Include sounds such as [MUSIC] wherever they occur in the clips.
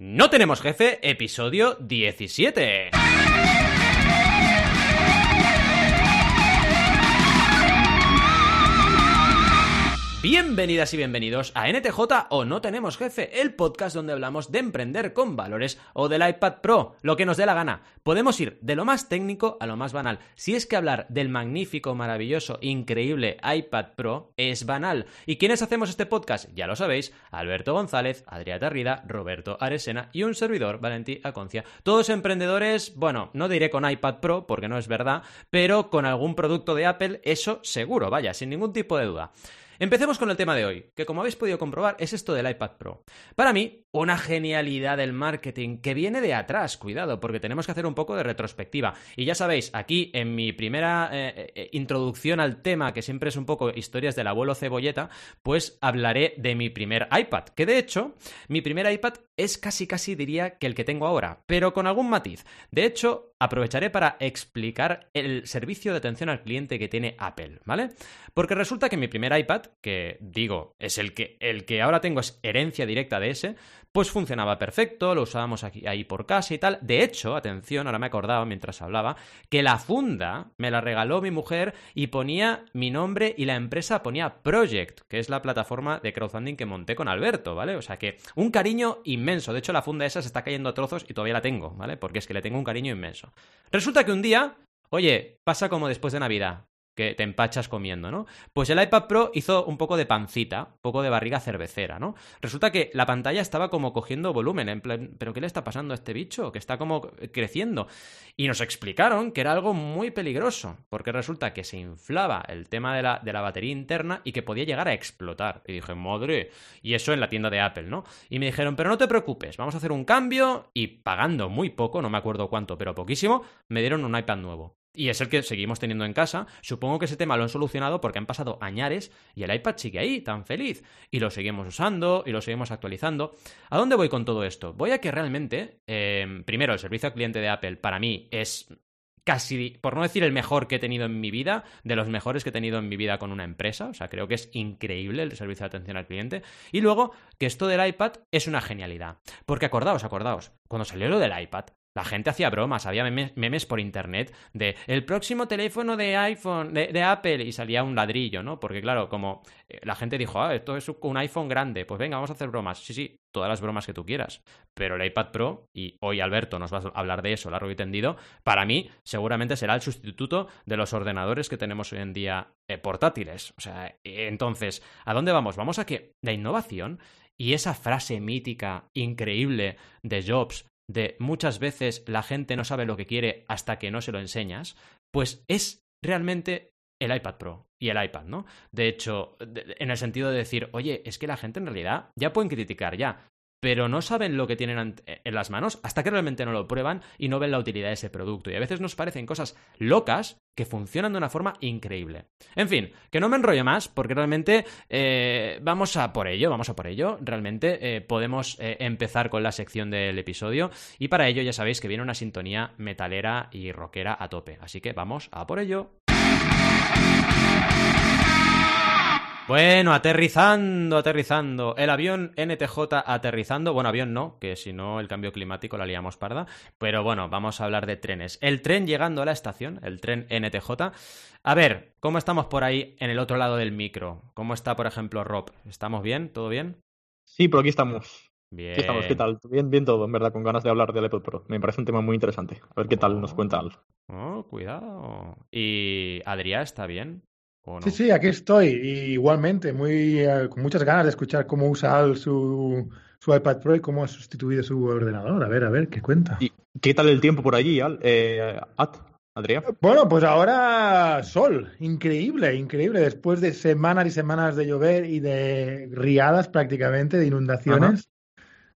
No tenemos jefe, episodio 17. Bienvenidas y bienvenidos a NTJ o No Tenemos Jefe, el podcast donde hablamos de emprender con valores o del iPad Pro, lo que nos dé la gana. Podemos ir de lo más técnico a lo más banal. Si es que hablar del magnífico, maravilloso, increíble iPad Pro es banal. ¿Y quiénes hacemos este podcast? Ya lo sabéis, Alberto González, Adrià Tarrida, Roberto Aresena y un servidor, Valentí Aconcia. Todos emprendedores, bueno, no diré con iPad Pro porque no es verdad, pero con algún producto de Apple, eso seguro, vaya, sin ningún tipo de duda. Empecemos con el tema de hoy, que como habéis podido comprobar es esto del iPad Pro. Para mí, una genialidad del marketing que viene de atrás, cuidado, porque tenemos que hacer un poco de retrospectiva. Y ya sabéis, aquí en mi primera eh, eh, introducción al tema, que siempre es un poco historias del abuelo cebolleta, pues hablaré de mi primer iPad, que de hecho, mi primer iPad es casi casi diría que el que tengo ahora, pero con algún matiz. De hecho, aprovecharé para explicar el servicio de atención al cliente que tiene Apple, ¿vale? Porque resulta que mi primer iPad, que digo, es el que, el que ahora tengo es herencia directa de ese, pues funcionaba perfecto, lo usábamos aquí, ahí por casa y tal. De hecho, atención, ahora me he acordado mientras hablaba, que la funda me la regaló mi mujer y ponía mi nombre y la empresa ponía Project, que es la plataforma de crowdfunding que monté con Alberto, ¿vale? O sea que un cariño inmenso. De hecho, la funda esa se está cayendo a trozos y todavía la tengo, ¿vale? Porque es que le tengo un cariño inmenso. Resulta que un día Oye, pasa como después de Navidad que te empachas comiendo, ¿no? Pues el iPad Pro hizo un poco de pancita, un poco de barriga cervecera, ¿no? Resulta que la pantalla estaba como cogiendo volumen, en plan, ¿pero qué le está pasando a este bicho? Que está como creciendo. Y nos explicaron que era algo muy peligroso, porque resulta que se inflaba el tema de la, de la batería interna y que podía llegar a explotar. Y dije, madre, y eso en la tienda de Apple, ¿no? Y me dijeron, pero no te preocupes, vamos a hacer un cambio y pagando muy poco, no me acuerdo cuánto, pero poquísimo, me dieron un iPad nuevo y es el que seguimos teniendo en casa. Supongo que ese tema lo han solucionado porque han pasado añares y el iPad sigue ahí, tan feliz. Y lo seguimos usando y lo seguimos actualizando. ¿A dónde voy con todo esto? Voy a que realmente, em, primero, el servicio al cliente de Apple para mí es casi, por no decir el mejor que he tenido en mi vida, de los mejores que he tenido en mi vida con una empresa. O sea, creo que es increíble el servicio de atención al cliente. Y luego, que esto del iPad es una genialidad. Porque acordaos, acordaos, cuando salió lo del iPad, la gente hacía bromas, había memes, por internet de el próximo teléfono de iPhone, de, Apple, y salía un ladrillo, ¿no? Porque claro, como eh, la gente dijo, ah, esto es un iPhone grande, pues venga, vamos a hacer bromas. Sí, sí, todas las bromas que tú quieras. Pero el iPad Pro, y hoy Alberto nos va a hablar de eso largo y tendido, para mí seguramente será el sustituto de los ordenadores que tenemos hoy en día eh, portátiles. O sea, entonces, ¿a dónde vamos? Vamos a que la innovación y esa frase mítica, increíble de Jobs de muchas veces la gente no sabe lo que quiere hasta que no se lo enseñas, pues es realmente el iPad Pro y el iPad, ¿no? De hecho, en el sentido de decir, oye, es que la gente en realidad ya pueden criticar ya, pero no saben lo que tienen en las manos hasta que realmente no lo prueban y no ven la utilidad de ese producto. Y a veces nos parecen cosas locas que funcionan de una forma increíble. En fin, que no me enrollo más porque realmente eh, vamos a por ello, vamos a por ello. Realmente eh, podemos eh, empezar con la sección del episodio y para ello ya sabéis que viene una sintonía metalera y rockera a tope. Así que vamos a por ello. Bueno, aterrizando, aterrizando. El avión NTJ aterrizando. Bueno, avión no, que si no el cambio climático la liamos parda. Pero bueno, vamos a hablar de trenes. El tren llegando a la estación, el tren NTJ. A ver, ¿cómo estamos por ahí en el otro lado del micro? ¿Cómo está, por ejemplo, Rob? ¿Estamos bien? ¿Todo bien? Sí, por aquí estamos. Bien. Aquí estamos, ¿qué tal? Bien, bien todo, en verdad, con ganas de hablar del iPod Pro. Me parece un tema muy interesante. A ver qué tal nos cuenta algo. Oh, cuidado. ¿Y Adrián está bien? Sí, sí, aquí estoy. igualmente, muy, eh, con muchas ganas de escuchar cómo usa Al su, su iPad Pro y cómo ha sustituido su ordenador. A ver, a ver, ¿qué cuenta? ¿Y qué tal el tiempo por allí, Al? Eh, Adrián. Bueno, pues ahora sol. Increíble, increíble. Después de semanas y semanas de llover y de riadas prácticamente, de inundaciones,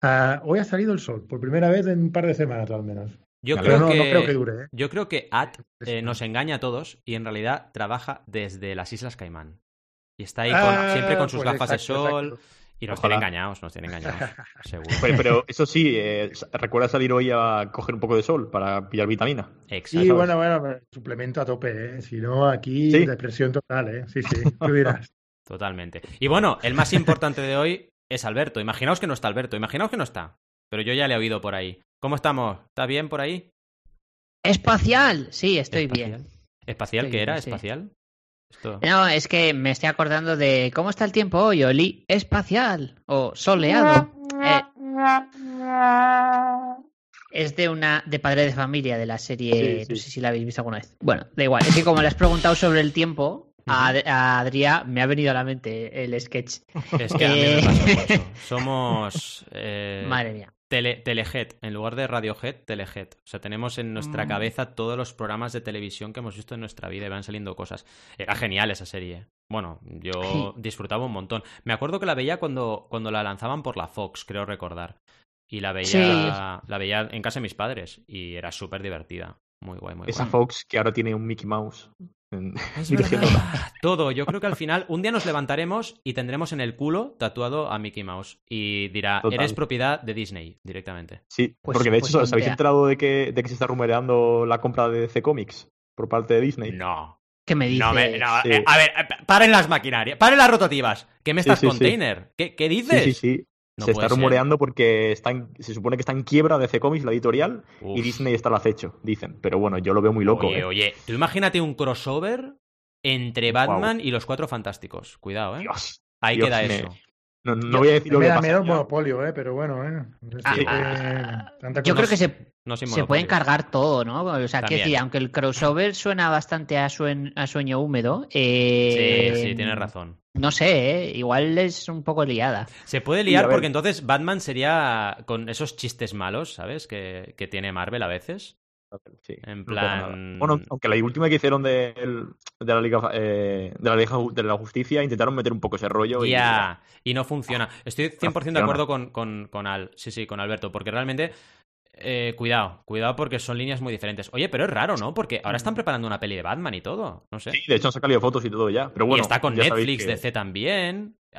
ah, hoy ha salido el sol, por primera vez en un par de semanas al menos. Yo creo, que, dure. ¿eh? Yo creo que At eh, nos engaña a todos y en realidad trabaja desde las Islas Caimán. Y está ahí ah, siempre con sus pues gafas de sol. Y nos tiene engañados, nos tiene engañados, [LAUGHS] seguro. Pero, eso sí, eh, recuerda salir hoy a coger un poco de sol para pillar vitamina. Exacto. Sí, bueno, bueno, suplemento a tope, ¿eh? Si no, aquí depresión total, ¿eh? Sí, sí, tú dirás. [LAUGHS] Totalmente. Y bueno, el más importante de hoy es Alberto. Imaginaos que no está Alberto, imaginaos que no está. Pero yo ya le he oído por ahí. ¿Cómo estamos? ¿Está bien por ahí? Espacial, sí, estoy ¿Espacial? bien. ¿Espacial Estoy qué era? sí. ¿Espacial? Esto... No, es que me estoy acordando de cómo está el tiempo hoy, Oli. Espacial o soleado. Eh, es de una de padre de familia de la serie, Sí, sí. no sé si la habéis visto alguna vez. Bueno, da igual. Es que como le has preguntado sobre el tiempo, a, a Adrià me ha venido a la mente el sketch. Es que a mí me Eh. pasa mucho. [LAUGHS] Somos eh, Madre mía. Tele, Telehead, en lugar de Radiohead, Telehead. O sea, tenemos en nuestra Mm. cabeza todos los programas de televisión que hemos visto en nuestra vida y van saliendo cosas. Era genial esa serie. Bueno, yo disfrutaba un montón. Me acuerdo que la veía cuando, cuando la lanzaban por la Fox, creo recordar. Y la veía, Sí. la veía en casa de mis padres y era súper divertida. Muy guay, muy Esa guay. Fox que ahora tiene un Mickey Mouse. [LAUGHS] Todo. Yo creo que al final un día nos levantaremos y tendremos en el culo tatuado a Mickey Mouse. Y dirá, Total. eres propiedad de Disney directamente. Sí, Pues- porque de pues hecho, ¿os habéis enterado de que, de que se está rumoreando la compra de DC Comics por parte de Disney? No. ¿Qué me dices? No, me- no, Sí. eh, a ver, eh, paren las maquinarias, paren las rotativas. ¿Qué me estás sí, sí. container? ¿Qué, qué Sí, dices? sí, sí. No se está ser. rumoreando porque está en- se supone que está en quiebra DC Comics, la editorial, Uf. y Disney está al acecho, dicen. Pero bueno, yo lo veo muy loco. Oye, ¿eh? oye, tú imagínate un crossover entre. Batman y los Cuatro Fantásticos. Cuidado, ¿eh? Dios. Ahí Dios, queda me- eso. No, no voy a decir lo me que da pasa. miedo el monopolio, ¿eh? pero bueno, ¿eh? Es Ah, que, ah, tanta Yo creo que se, No se puede encargar todo, ¿no? O sea, quiero También. decir, aunque el crossover suena bastante a, suen- a sueño húmedo, eh, Sí, sí, tienes razón. No sé, ¿eh? igual es un poco liada. Se puede liar porque entonces Batman sería con esos chistes malos, ¿sabes? Que, que tiene Marvel a veces. Sí, En no plan- Bueno, aunque la última que hicieron de, de la Liga eh, de la Liga de la Justicia intentaron meter un poco ese rollo y Ya, y no funciona. Estoy 100% de funciona. acuerdo con, con, con Al. Sí, sí, con Alberto, porque realmente. eh, cuidado, cuidado porque son líneas muy diferentes. Oye, pero es raro, ¿no? Porque ahora están preparando una peli de Batman y todo. No sé. Sí, de hecho han sacado fotos y todo ya. Pero bueno, y está con Netflix que DC también. Sí,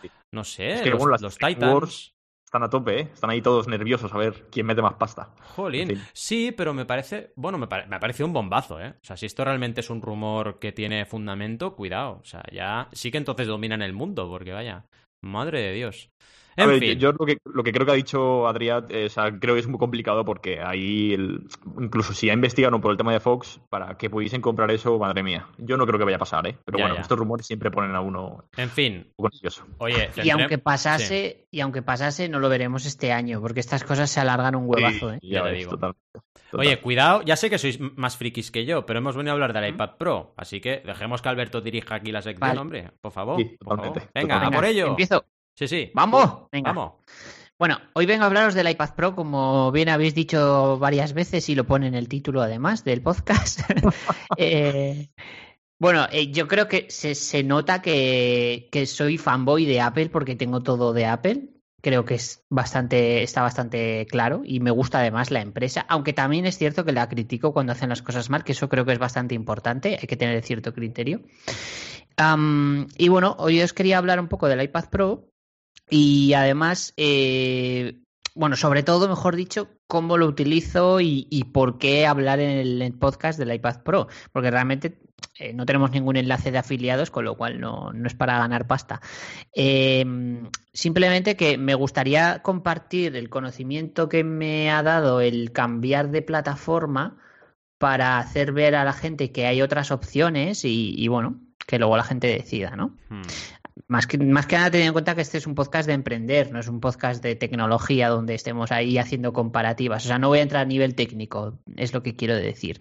sí, sí. No sé, Es que, los, bueno, los Titans. Wars- Están a tope, ¿eh? Están ahí todos nerviosos a ver quién mete más pasta. Jolín. En fin. Sí, pero me parece. Bueno, me, pare- me ha parecido un bombazo, ¿eh? O sea, si esto realmente es un rumor que tiene fundamento, cuidado. O sea, ya sí que entonces dominan el mundo, porque vaya. Madre de Dios. A En ver, fin. yo lo que, lo que creo que ha dicho Adrián, eh, o sea, creo que es muy complicado porque ahí, el- incluso si ya investigaron por el tema de Fox, para que pudiesen comprar eso, madre mía. Yo no creo que vaya a pasar, ¿eh? Pero Ya, bueno, ya. estos rumores siempre ponen a uno En fin. un poco nervioso. Oye, Y aunque pasase, y aunque pasase, no lo veremos este año, porque estas cosas se alargan un huevazo, ¿eh? Sí, Ya ya te digo. Oye, cuidado, ya sé que sois más frikis que yo, pero hemos venido a hablar del iPad Pro, así que dejemos que Alberto dirija aquí la sección, Vale. hombre, por favor. Sí, por favor. totalmente, Venga, a por ello. Empiezo. Sí, sí. ¡Vamos! Venga. Vamos. Bueno, hoy vengo a hablaros del iPad Pro, como bien habéis dicho varias veces y lo pone en el título además del podcast. [LAUGHS] Eh, bueno, eh, yo creo que se, se nota que, que soy fanboy de Apple porque tengo todo de Apple. Creo que es bastante, está bastante claro y me gusta además la empresa, aunque también es cierto que la critico cuando hacen las cosas mal, que eso creo que es bastante importante, hay que tener cierto criterio. Y bueno, hoy os quería hablar un poco del iPad Pro y además, eh, bueno, sobre todo, mejor dicho, cómo lo utilizo y, por qué hablar en el, podcast del iPad Pro, porque realmente eh, no tenemos ningún enlace de afiliados, con lo cual no, no es para ganar pasta. Eh, simplemente que me gustaría compartir el conocimiento que me ha dado el cambiar de plataforma para hacer ver a la gente que hay otras opciones y, y bueno, que luego la gente decida, ¿no? Hmm. Más que, más que nada teniendo en cuenta que este es un podcast de emprender, no es un podcast de tecnología donde estemos ahí haciendo comparativas. O sea, no voy a entrar a nivel técnico, es lo que quiero decir.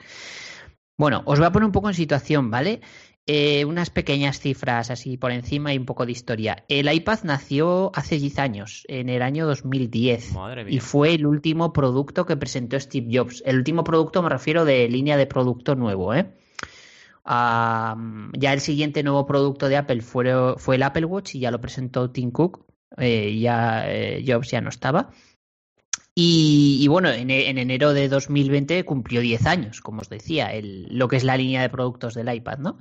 Bueno, os voy a poner un poco en situación, ¿vale? Eh, unas pequeñas cifras así por encima y un poco de historia. El iPad nació hace 10 años, en el año 2010. Madre mía. Y fue el último producto que presentó Steve Jobs. El último producto me refiero de línea de producto nuevo, ¿eh? Ah, ya el siguiente nuevo producto de Apple fue, fue el Apple Watch y ya lo presentó Tim Cook. eh, ya eh, Jobs ya no estaba. Y, bueno, en, en enero de 2020 cumplió 10 años, como os decía, el, lo que es la línea de productos del iPad, ¿no?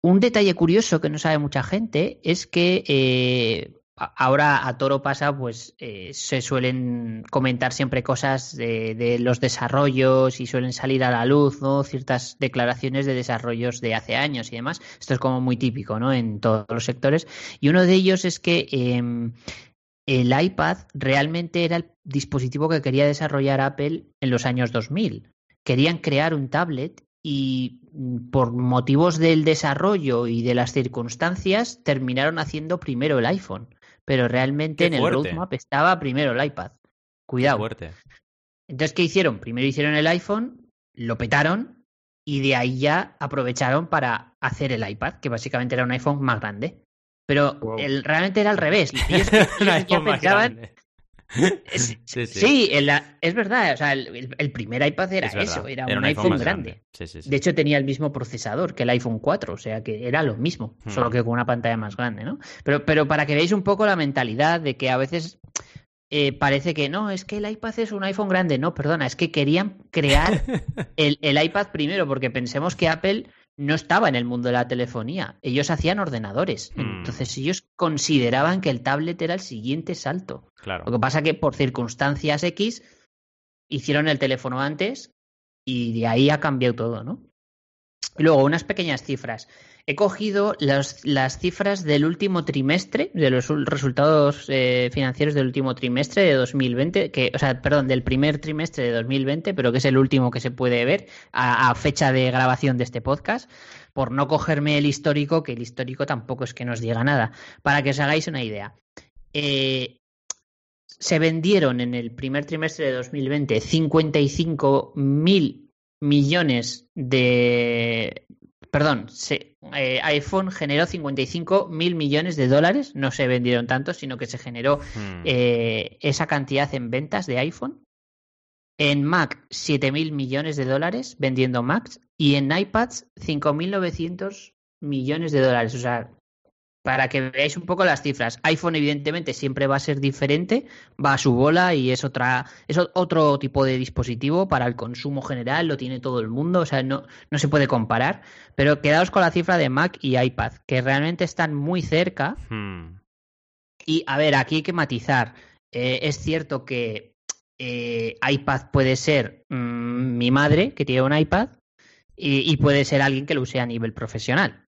Un detalle curioso que no sabe mucha gente es que eh, ahora a toro pasa, pues eh, se suelen comentar siempre cosas de, los desarrollos y suelen salir a la luz, ¿no? Ciertas declaraciones de desarrollos de hace años y demás. Esto es como muy típico, ¿no? En todos los sectores. Y uno de ellos es que em, el iPad realmente era el dispositivo que quería desarrollar Apple en los años 2000. Querían crear un tablet y mm, por motivos del desarrollo y de las circunstancias terminaron haciendo primero el iPhone. Pero realmente en el roadmap estaba primero el iPad. Cuidado. fuerte. Entonces, ¿qué hicieron? Primero hicieron el iPhone, lo petaron y de ahí ya aprovecharon para hacer el iPad, que básicamente era un iPhone más grande. Pero el, realmente era al revés. [LAUGHS] Ellos, ya pensaban. [LAUGHS] sí, es verdad. O sea, el, primer iPad era eso, era, un, iPhone, grande. de hecho, tenía el mismo procesador que el iPhone 4, o sea que era lo mismo, solo hmm. que con una pantalla más grande, ¿no? Pero, pero para que veáis un poco la mentalidad de que a veces eh, parece que no, es que el iPad es un iPhone grande. No, perdona, es que querían crear [LAUGHS] el, el iPad primero, porque pensemos que Apple no estaba en el mundo de la telefonía. Ellos hacían ordenadores. Hmm. Entonces ellos consideraban que el tablet era el siguiente salto. Claro. Lo que pasa que por circunstancias X hicieron el teléfono antes y de ahí ha cambiado todo, ¿no? Y luego, unas pequeñas cifras. He cogido las, cifras del último trimestre, de los resultados eh, financieros del último trimestre de 2020, que, o sea, perdón, del primer trimestre de 2020, pero que es el último que se puede ver a, fecha de grabación de este podcast, por no cogerme el histórico, que el histórico tampoco es que nos diga nada, para que os hagáis una idea. Eh, se vendieron en el primer trimestre de 2020 55 mil millones de perdón, se, eh, iPhone generó 55 mil millones de dólares, no se vendieron tanto, sino que se generó hmm. eh, esa cantidad en ventas de iPhone. En Mac, 7 mil millones de dólares vendiendo Macs y en iPads, 5.900 millones de dólares. O sea, para que veáis un poco las cifras. iPhone, evidentemente, siempre va a ser diferente, va a su bola y es otra, es otro tipo de dispositivo para el consumo general, lo tiene todo el mundo, o sea, no, no se puede comparar. Pero quedaos con la cifra de Mac y iPad, que realmente están muy cerca. Hmm. Y a ver, aquí hay que matizar. Eh, es cierto que eh, iPad puede ser mm, mi madre, que tiene un iPad, y puede ser alguien que lo use a nivel profesional.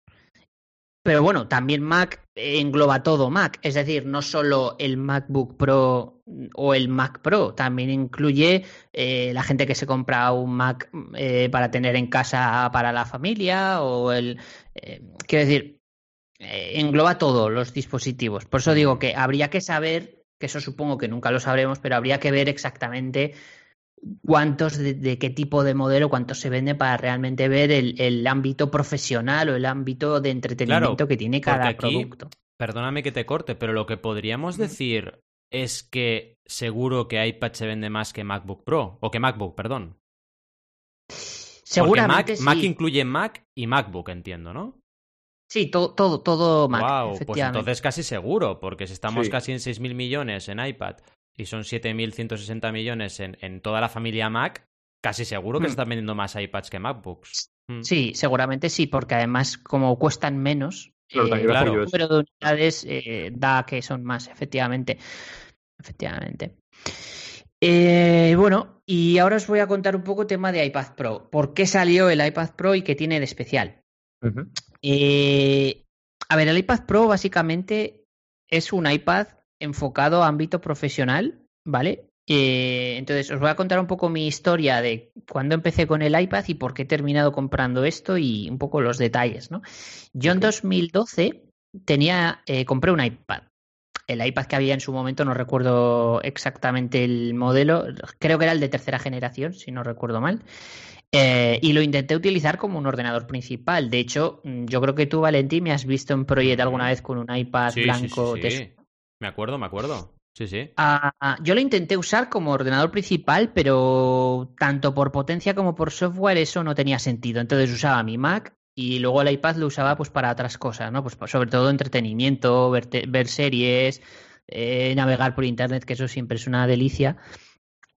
Pero bueno, también Mac engloba todo Mac, es decir, no solo el MacBook Pro o el Mac Pro, también incluye eh, la gente que se compra un Mac eh, para tener en casa para la familia o el... Eh, quiero decir, engloba todos los dispositivos. Por eso digo que habría que saber, que eso supongo que nunca lo sabremos, pero habría que ver exactamente cuántos de, qué tipo de modelo, cuántos se venden para realmente ver el, ámbito profesional o el ámbito de entretenimiento que tiene cada producto. Perdóname que te corte, pero lo que podríamos decir es que seguro que iPad se vende más que MacBook Pro, o que MacBook, perdón. Seguramente Mac, Mac incluye Mac y MacBook, entiendo, ¿no? Sí, todo, todo, todo Mac. Wow, pues entonces casi seguro, porque si estamos casi en 6.000 millones en iPad y son 7.160 millones en, en, toda la familia Mac, casi seguro que se hmm. están vendiendo más iPads que MacBooks. Hmm. Sí, seguramente sí, porque además como cuestan menos, claro, eh, el número de unidades eh, da que son más, efectivamente. Efectivamente. Eh, bueno, y ahora os voy a contar un poco tema de iPad Pro. ¿Por qué salió el iPad Pro y qué tiene de especial? Eh, a ver, el iPad Pro básicamente es un iPad enfocado a ámbito profesional, ¿vale? Eh, entonces, os voy a contar un poco mi historia de cuando empecé con el iPad y por qué he terminado comprando esto y un poco los detalles, ¿no? Yo en 2012 tenía, eh, compré un iPad. El iPad que había en su momento, no recuerdo exactamente el modelo, creo que era el de tercera generación, si no recuerdo mal. Eh, y lo intenté utilizar como un ordenador principal. De hecho, yo creo que tú, Valentín, me has visto en Project alguna vez con un iPad blanco. Sí, me acuerdo, me acuerdo. Sí, sí. Ah, ah, yo lo intenté usar como ordenador principal, pero tanto por potencia como por software eso no tenía sentido. Entonces usaba mi Mac y luego el iPad lo usaba pues para otras cosas, ¿no? Pues sobre todo entretenimiento, ver, series, eh, navegar por internet, que eso siempre es una delicia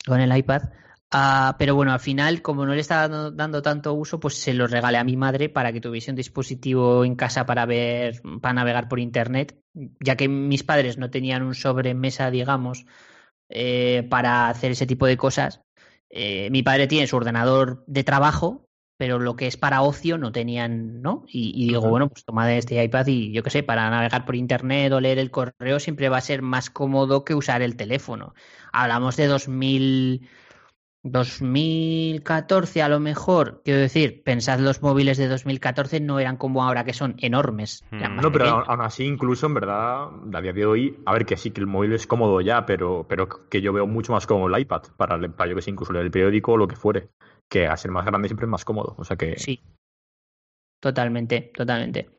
con el iPad. Ah, pero bueno, al final, como no le estaba dando, tanto uso, pues se lo regalé a mi madre para que tuviese un dispositivo en casa para ver, para navegar por internet, ya que mis padres no tenían un sobremesa, digamos, eh, para hacer ese tipo de cosas. Eh, mi padre tiene su ordenador de trabajo pero lo que es para ocio no tenían, ¿no? Y, digo, bueno, pues toma este iPad y yo qué sé, para navegar por internet o leer el correo siempre va a ser más cómodo que usar el teléfono. Hablamos de 2000, 2014 a lo mejor, quiero decir, pensad los móviles de 2014 no eran como ahora que son enormes. Hmm. No, pero aún así, incluso en verdad, a día de hoy, a ver que sí que el móvil es cómodo ya, pero, pero que yo veo mucho más cómodo el iPad para, para yo que sé, incluso leer el periódico o lo que fuere que a ser más grande siempre es más cómodo. O sea que. Sí. Totalmente, totalmente.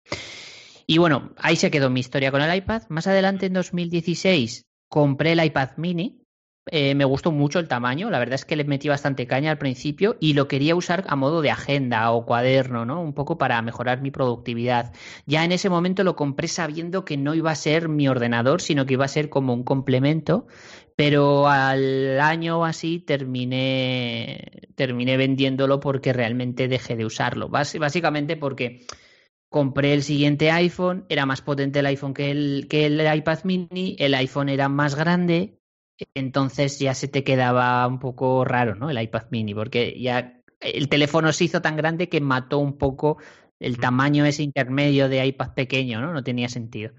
Y bueno, ahí se quedó mi historia con el iPad. Más adelante, en 2016, compré el iPad mini. Eh, me gustó mucho el tamaño, la verdad es que le metí bastante caña al principio y lo quería usar a modo de agenda o cuaderno, ¿no? Un poco para mejorar mi productividad. Ya en ese momento lo compré sabiendo que no iba a ser mi ordenador, sino que iba a ser como un complemento, pero al año así terminé, terminé vendiéndolo porque realmente dejé de usarlo. básicamente porque compré el siguiente iPhone, era más potente el iPhone que el, que el iPad mini, el iPhone era más grande, entonces ya se te quedaba un poco raro, ¿no? El iPad mini, porque ya el teléfono se hizo tan grande que mató un poco el tamaño ese intermedio de iPad pequeño, ¿no? No tenía sentido.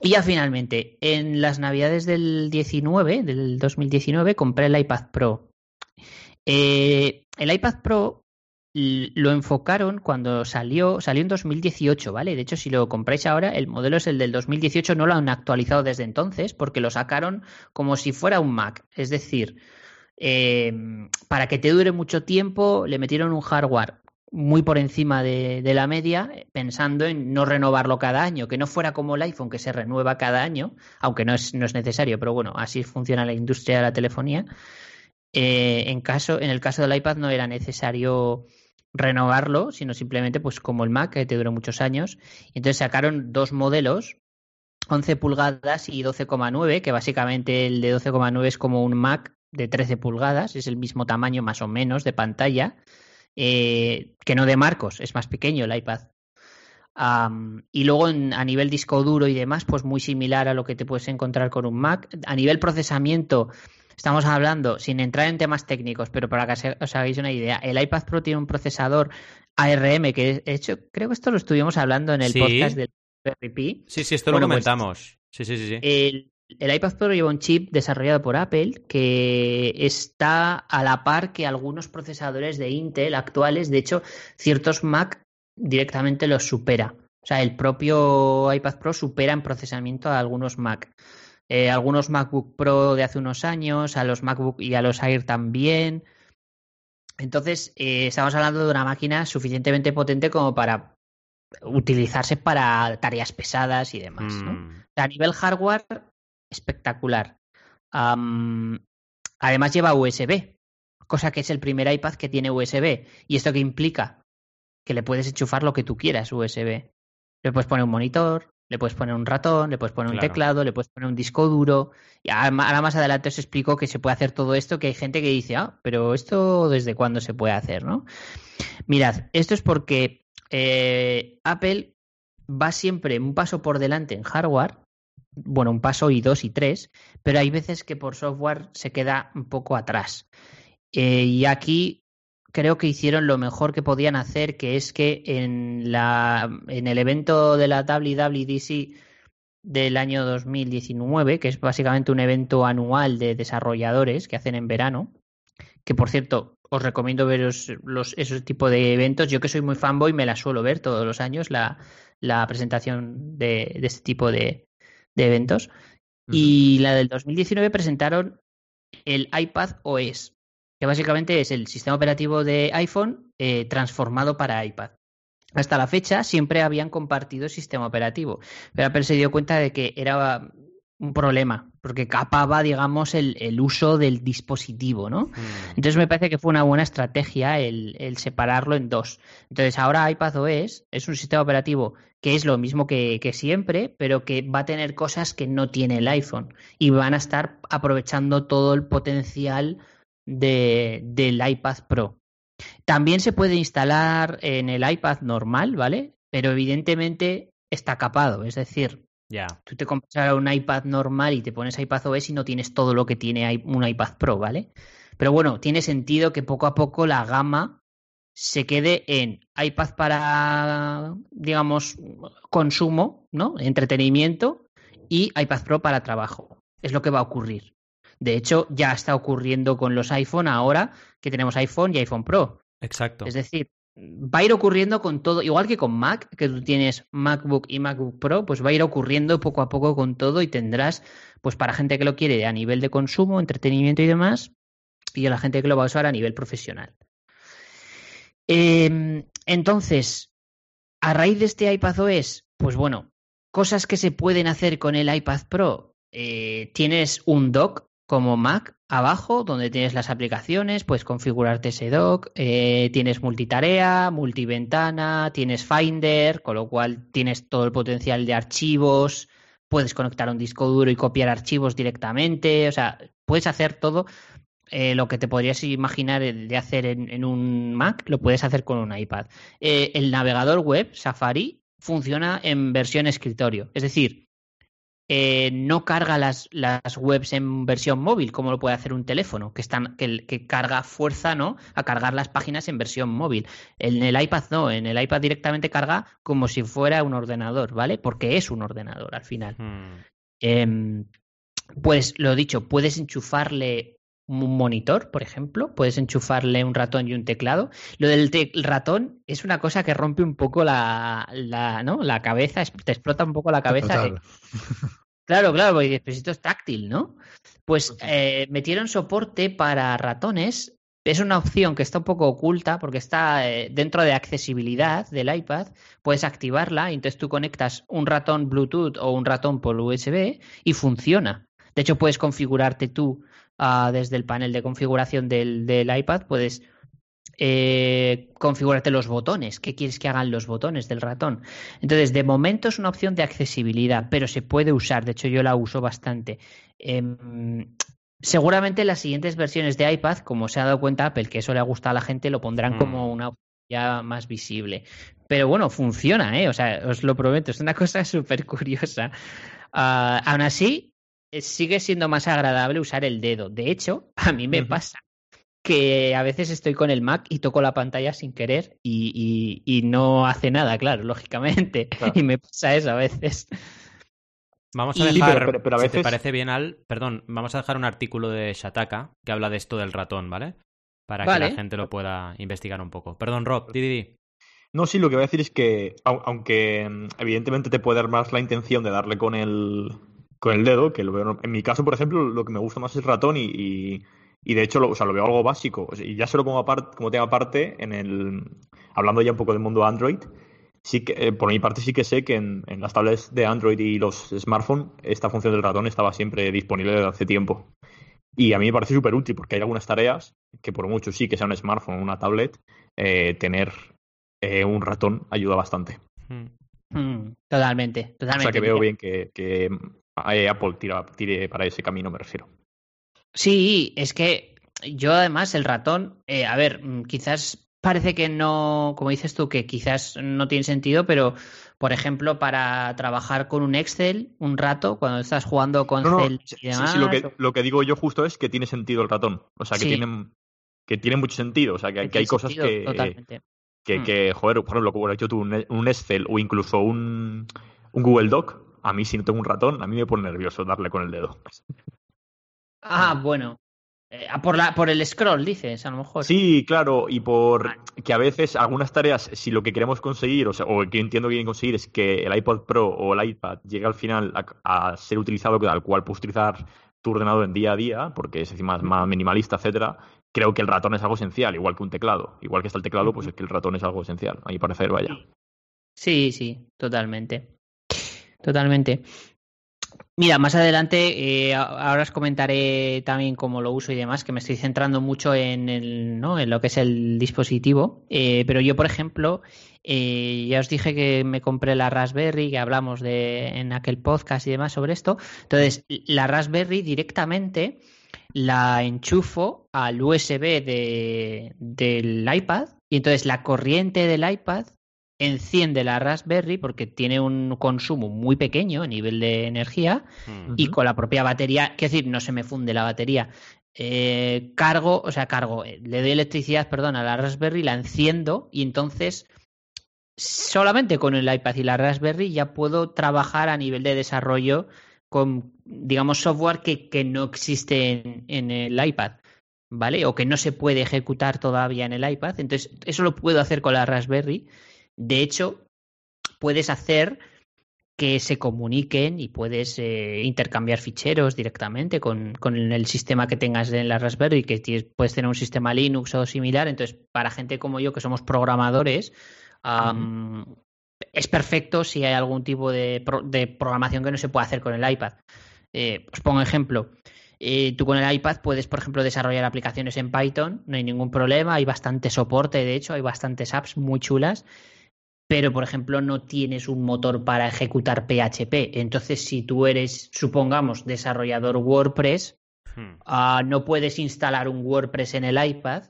Y ya finalmente, en las navidades del 19, del 2019, compré el iPad Pro. Eh, el iPad Pro lo enfocaron cuando salió, salió en 2018, ¿vale? De hecho, si lo compráis ahora, el modelo es el del 2018, no lo han actualizado desde entonces, porque lo sacaron como si fuera un Mac. Es decir, eh, para que te dure mucho tiempo, le metieron un hardware muy por encima de, la media, pensando en no renovarlo cada año, que no fuera como el iPhone que se renueva cada año, aunque no es, no es necesario, pero bueno, así funciona la industria de la telefonía. Eh, en, caso, en el caso del iPad no era necesario renovarlo, sino simplemente pues como el Mac, que te duró muchos años. Entonces sacaron dos modelos, 11 pulgadas y 12,9, que básicamente el de 12,9 es como un Mac de 13 pulgadas, es el mismo tamaño más o menos de pantalla eh, que no de Marcos, es más pequeño el iPad. y luego a nivel disco duro y demás, pues muy similar a lo que te puedes encontrar con un Mac. A nivel procesamiento, estamos hablando, sin entrar en temas técnicos, pero para que os hagáis una idea, el iPad Pro tiene un procesador ARM que de hecho creo que esto lo estuvimos hablando en el podcast del RP. Sí, sí, esto lo pues, comentamos. sí, sí, sí. El, el iPad Pro lleva un chip desarrollado por Apple que está a la par que algunos procesadores de Intel actuales. De hecho, ciertos Mac directamente los supera. O sea, el propio iPad Pro supera en procesamiento a algunos Mac. Eh, algunos MacBook Pro de hace unos años, a los MacBook y a los Air también. Entonces, eh, estamos hablando de una máquina suficientemente potente como para utilizarse para tareas pesadas y demás. Mm. A nivel hardware, espectacular. además lleva USB, cosa que es el primer iPad que tiene USB. ¿Y esto qué implica? Que le puedes enchufar lo que tú quieras USB. Le puedes poner un monitor, le puedes poner un ratón, le puedes poner un teclado, le puedes poner un disco duro. Y ahora más adelante os explico que se puede hacer todo esto, que hay gente que dice, ah, pero esto desde cuándo se puede hacer, ¿no? Mirad, esto es porque eh, Apple va siempre un paso por delante en hardware bueno, un paso y dos y tres, pero hay veces que por software se queda un poco atrás. Eh, y aquí creo que hicieron lo mejor que podían hacer, que es que en, la, en el evento de la WWDC del año 2019, que es básicamente un evento anual de desarrolladores que hacen en verano, que por cierto, os recomiendo veros los, esos tipos de eventos. Yo que soy muy fanboy, me la suelo ver todos los años, la, la presentación de, de este tipo de, de eventos. Y la del 2019 presentaron el iPad OS, que básicamente es el sistema operativo de iPhone eh, transformado para iPad. Hasta la fecha siempre habían compartido sistema operativo, pero Apple se dio cuenta de que era un problema, porque capaba, digamos, el, el uso del dispositivo, ¿no? Mm. Entonces me parece que fue una buena estrategia el, el, separarlo en dos. Entonces ahora iPadOS es un sistema operativo que es lo mismo que, que, siempre, pero que va a tener cosas que no tiene el iPhone y van a estar aprovechando todo el potencial de, del iPad Pro. También se puede instalar en el iPad normal, ¿vale? Pero evidentemente está capado, es decir, ya. Tú te compras un iPad normal y te pones iPad OS y no tienes todo lo que tiene un iPad Pro, ¿vale? Pero bueno, tiene sentido que poco a poco la gama se quede en iPad para, digamos, consumo, ¿no? Entretenimiento y iPad Pro para trabajo. Es lo que va a ocurrir. De hecho, ya está ocurriendo con los iPhone ahora que tenemos iPhone y iPhone Pro. Exacto. Es decir, va a ir ocurriendo con todo, igual que con Mac, que tú tienes MacBook y MacBook Pro, pues va a ir ocurriendo poco a poco con todo y tendrás, pues para gente que lo quiere a nivel de consumo, entretenimiento y demás, y a la gente que lo va a usar a nivel profesional. Em, entonces, a raíz de este iPad OS, pues bueno, cosas que se pueden hacer con el iPad Pro. Eh, tienes un dock como Mac abajo, donde tienes las aplicaciones, puedes configurarte ese dock, eh, tienes multitarea, multiventana, tienes Finder, con lo cual tienes todo el potencial de archivos, puedes conectar un disco duro y copiar archivos directamente, o sea, puedes hacer todo eh, lo que te podrías imaginar de hacer en, un Mac, lo puedes hacer con un iPad. Eh, el navegador web, Safari, funciona en versión escritorio, es decir, eh, no carga las, las, webs en versión móvil como lo puede hacer un teléfono, que, están, que, que, carga fuerza ¿no? a cargar las páginas en versión móvil. En el iPad no, en el iPad directamente carga como si fuera un ordenador, ¿vale? Porque es un ordenador al final. Eh, pues lo dicho, puedes enchufarle un monitor, por ejemplo, puedes enchufarle un ratón y un teclado. Lo del ratón es una cosa que rompe un poco la, la, ¿no? la cabeza, te explota un poco la cabeza. [LAUGHS] Claro, claro, porque esto es táctil, ¿no? Pues eh, metieron soporte para ratones. Es una opción que está un poco oculta porque está eh, dentro de accesibilidad del iPad. Puedes activarla y entonces tú conectas un ratón Bluetooth o un ratón por USB y funciona. De hecho, puedes configurarte tú uh, desde el panel de configuración del, del iPad, puedes eh, configurarte los botones, qué quieres que hagan los botones del ratón. Entonces, de momento es una opción de accesibilidad, pero se puede usar, de hecho yo la uso bastante. Eh, seguramente las siguientes versiones de iPad, como se ha dado cuenta Apple, que eso le gusta a la gente, lo pondrán mm. como una opción ya más visible. Pero bueno, funciona, ¿eh? O sea, os lo prometo, es una cosa [LAUGHS] súper curiosa. Uh, aún así, sigue siendo más agradable usar el dedo. De hecho, a mí me pasa que a veces estoy con el Mac y toco la pantalla sin querer y, y, no hace nada, claro, lógicamente. [LAUGHS] Y me pasa eso a veces. Vamos a dejar, pero, a veces... si te parece bien, Al, perdón, vamos a dejar un artículo de Shataka que habla de esto del ratón, ¿vale? Para que la gente lo pueda investigar un poco. Perdón, Rob, di, No, sí, lo que voy a decir es que, aunque mm, evidentemente te puede dar más la intención de darle con el, con el dedo, que lo veo. En mi caso, por ejemplo, lo que me gusta más es el ratón y, y, de hecho lo, o sea, lo veo algo básico. y ya solo como, aparte, como tema aparte, en el, hablando ya un poco del mundo Android, sí que, eh, por mi parte sí que sé que en, en, las tablets de Android y los smartphones esta función del ratón estaba siempre disponible desde hace tiempo. Y a mí me parece súper útil porque hay algunas tareas que por mucho sí que sea un smartphone o una tablet, eh, tener eh, un ratón ayuda bastante. Hmm. Hmm, totalmente, totalmente. O sea que veo bien que, que Apple tira, tire para ese camino, me refiero. Sí, es que yo además el ratón, eh, a ver, mm, quizás parece que no, como dices tú, que quizás no tiene sentido, pero por ejemplo, para trabajar con un Excel un rato, cuando estás jugando con Excel y demás, sí, lo, que, lo que digo yo justo es que tiene sentido el ratón. O sea, que, tienen, que tiene mucho sentido. O sea, que, hay cosas que, que, mm. que, joder, por ejemplo, como tú, un, un Excel o incluso un, un Google Doc, a mí si no tengo un ratón, a mí me pone nervioso darle con el dedo. Ah, bueno. Eh, por, la, por el scroll, dices, a lo mejor. Sí, claro, y por que a veces algunas tareas, si lo que queremos conseguir, o, sea, o que entiendo que quieren conseguir es que el iPod Pro o el iPad llegue al final a, ser utilizado al cual puedes utilizar tu ordenador en día a día, porque es encima más minimalista, etcétera, creo que el ratón es algo esencial, igual que un teclado. Igual que está el teclado, pues es que el ratón es algo esencial, a mi parecer, vaya. Sí, sí, totalmente totalmente. Mira, más adelante, eh, ahora os comentaré también cómo lo uso y demás, que me estoy centrando mucho en, el, ¿no? en lo que es el dispositivo. Eh, pero yo, por ejemplo, eh, ya os dije que me compré la Raspberry, que hablamos de, en aquel podcast y demás sobre esto. Entonces, la Raspberry directamente la enchufo al USB de, del iPad y entonces la corriente del iPad enciende la Raspberry porque tiene un consumo muy pequeño a nivel de energía y con la propia batería, es decir, no se me funde la batería. eh, cargo, o sea, cargo, eh, le doy electricidad, perdón, a la Raspberry, la enciendo y entonces solamente con el iPad y la Raspberry ya puedo trabajar a nivel de desarrollo con, digamos, software que, que no existe en, el iPad, ¿vale? O que no se puede ejecutar todavía en el iPad. Entonces, eso lo puedo hacer con la Raspberry. De hecho, puedes hacer que se comuniquen y puedes eh, intercambiar ficheros directamente con, con, el sistema que tengas en la Raspberry, que puedes tener un sistema Linux o similar. Entonces, para gente como yo, que somos programadores, es perfecto si hay algún tipo de, programación que no se puede hacer con el iPad. Eh, os pongo ejemplo. Eh, tú con el iPad puedes, por ejemplo, desarrollar aplicaciones en Python, no hay ningún problema, hay bastante soporte, de hecho, hay bastantes apps muy chulas, pero, por ejemplo, no tienes un motor para ejecutar PHP. Entonces, si tú eres, supongamos, desarrollador WordPress, hmm. ah, no puedes instalar un WordPress en el iPad.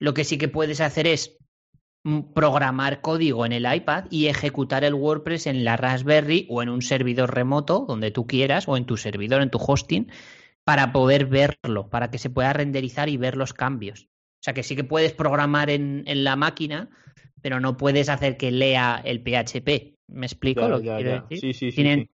Lo que sí que puedes hacer es programar código en el iPad y ejecutar el WordPress en la Raspberry o en un servidor remoto donde tú quieras o en tu servidor, en tu hosting, para poder verlo, para que se pueda renderizar y ver los cambios. O sea que sí que puedes programar en, la máquina, pero no puedes hacer que lea el PHP. ¿Me explico lo que quiero decir? Sí, sí, sí,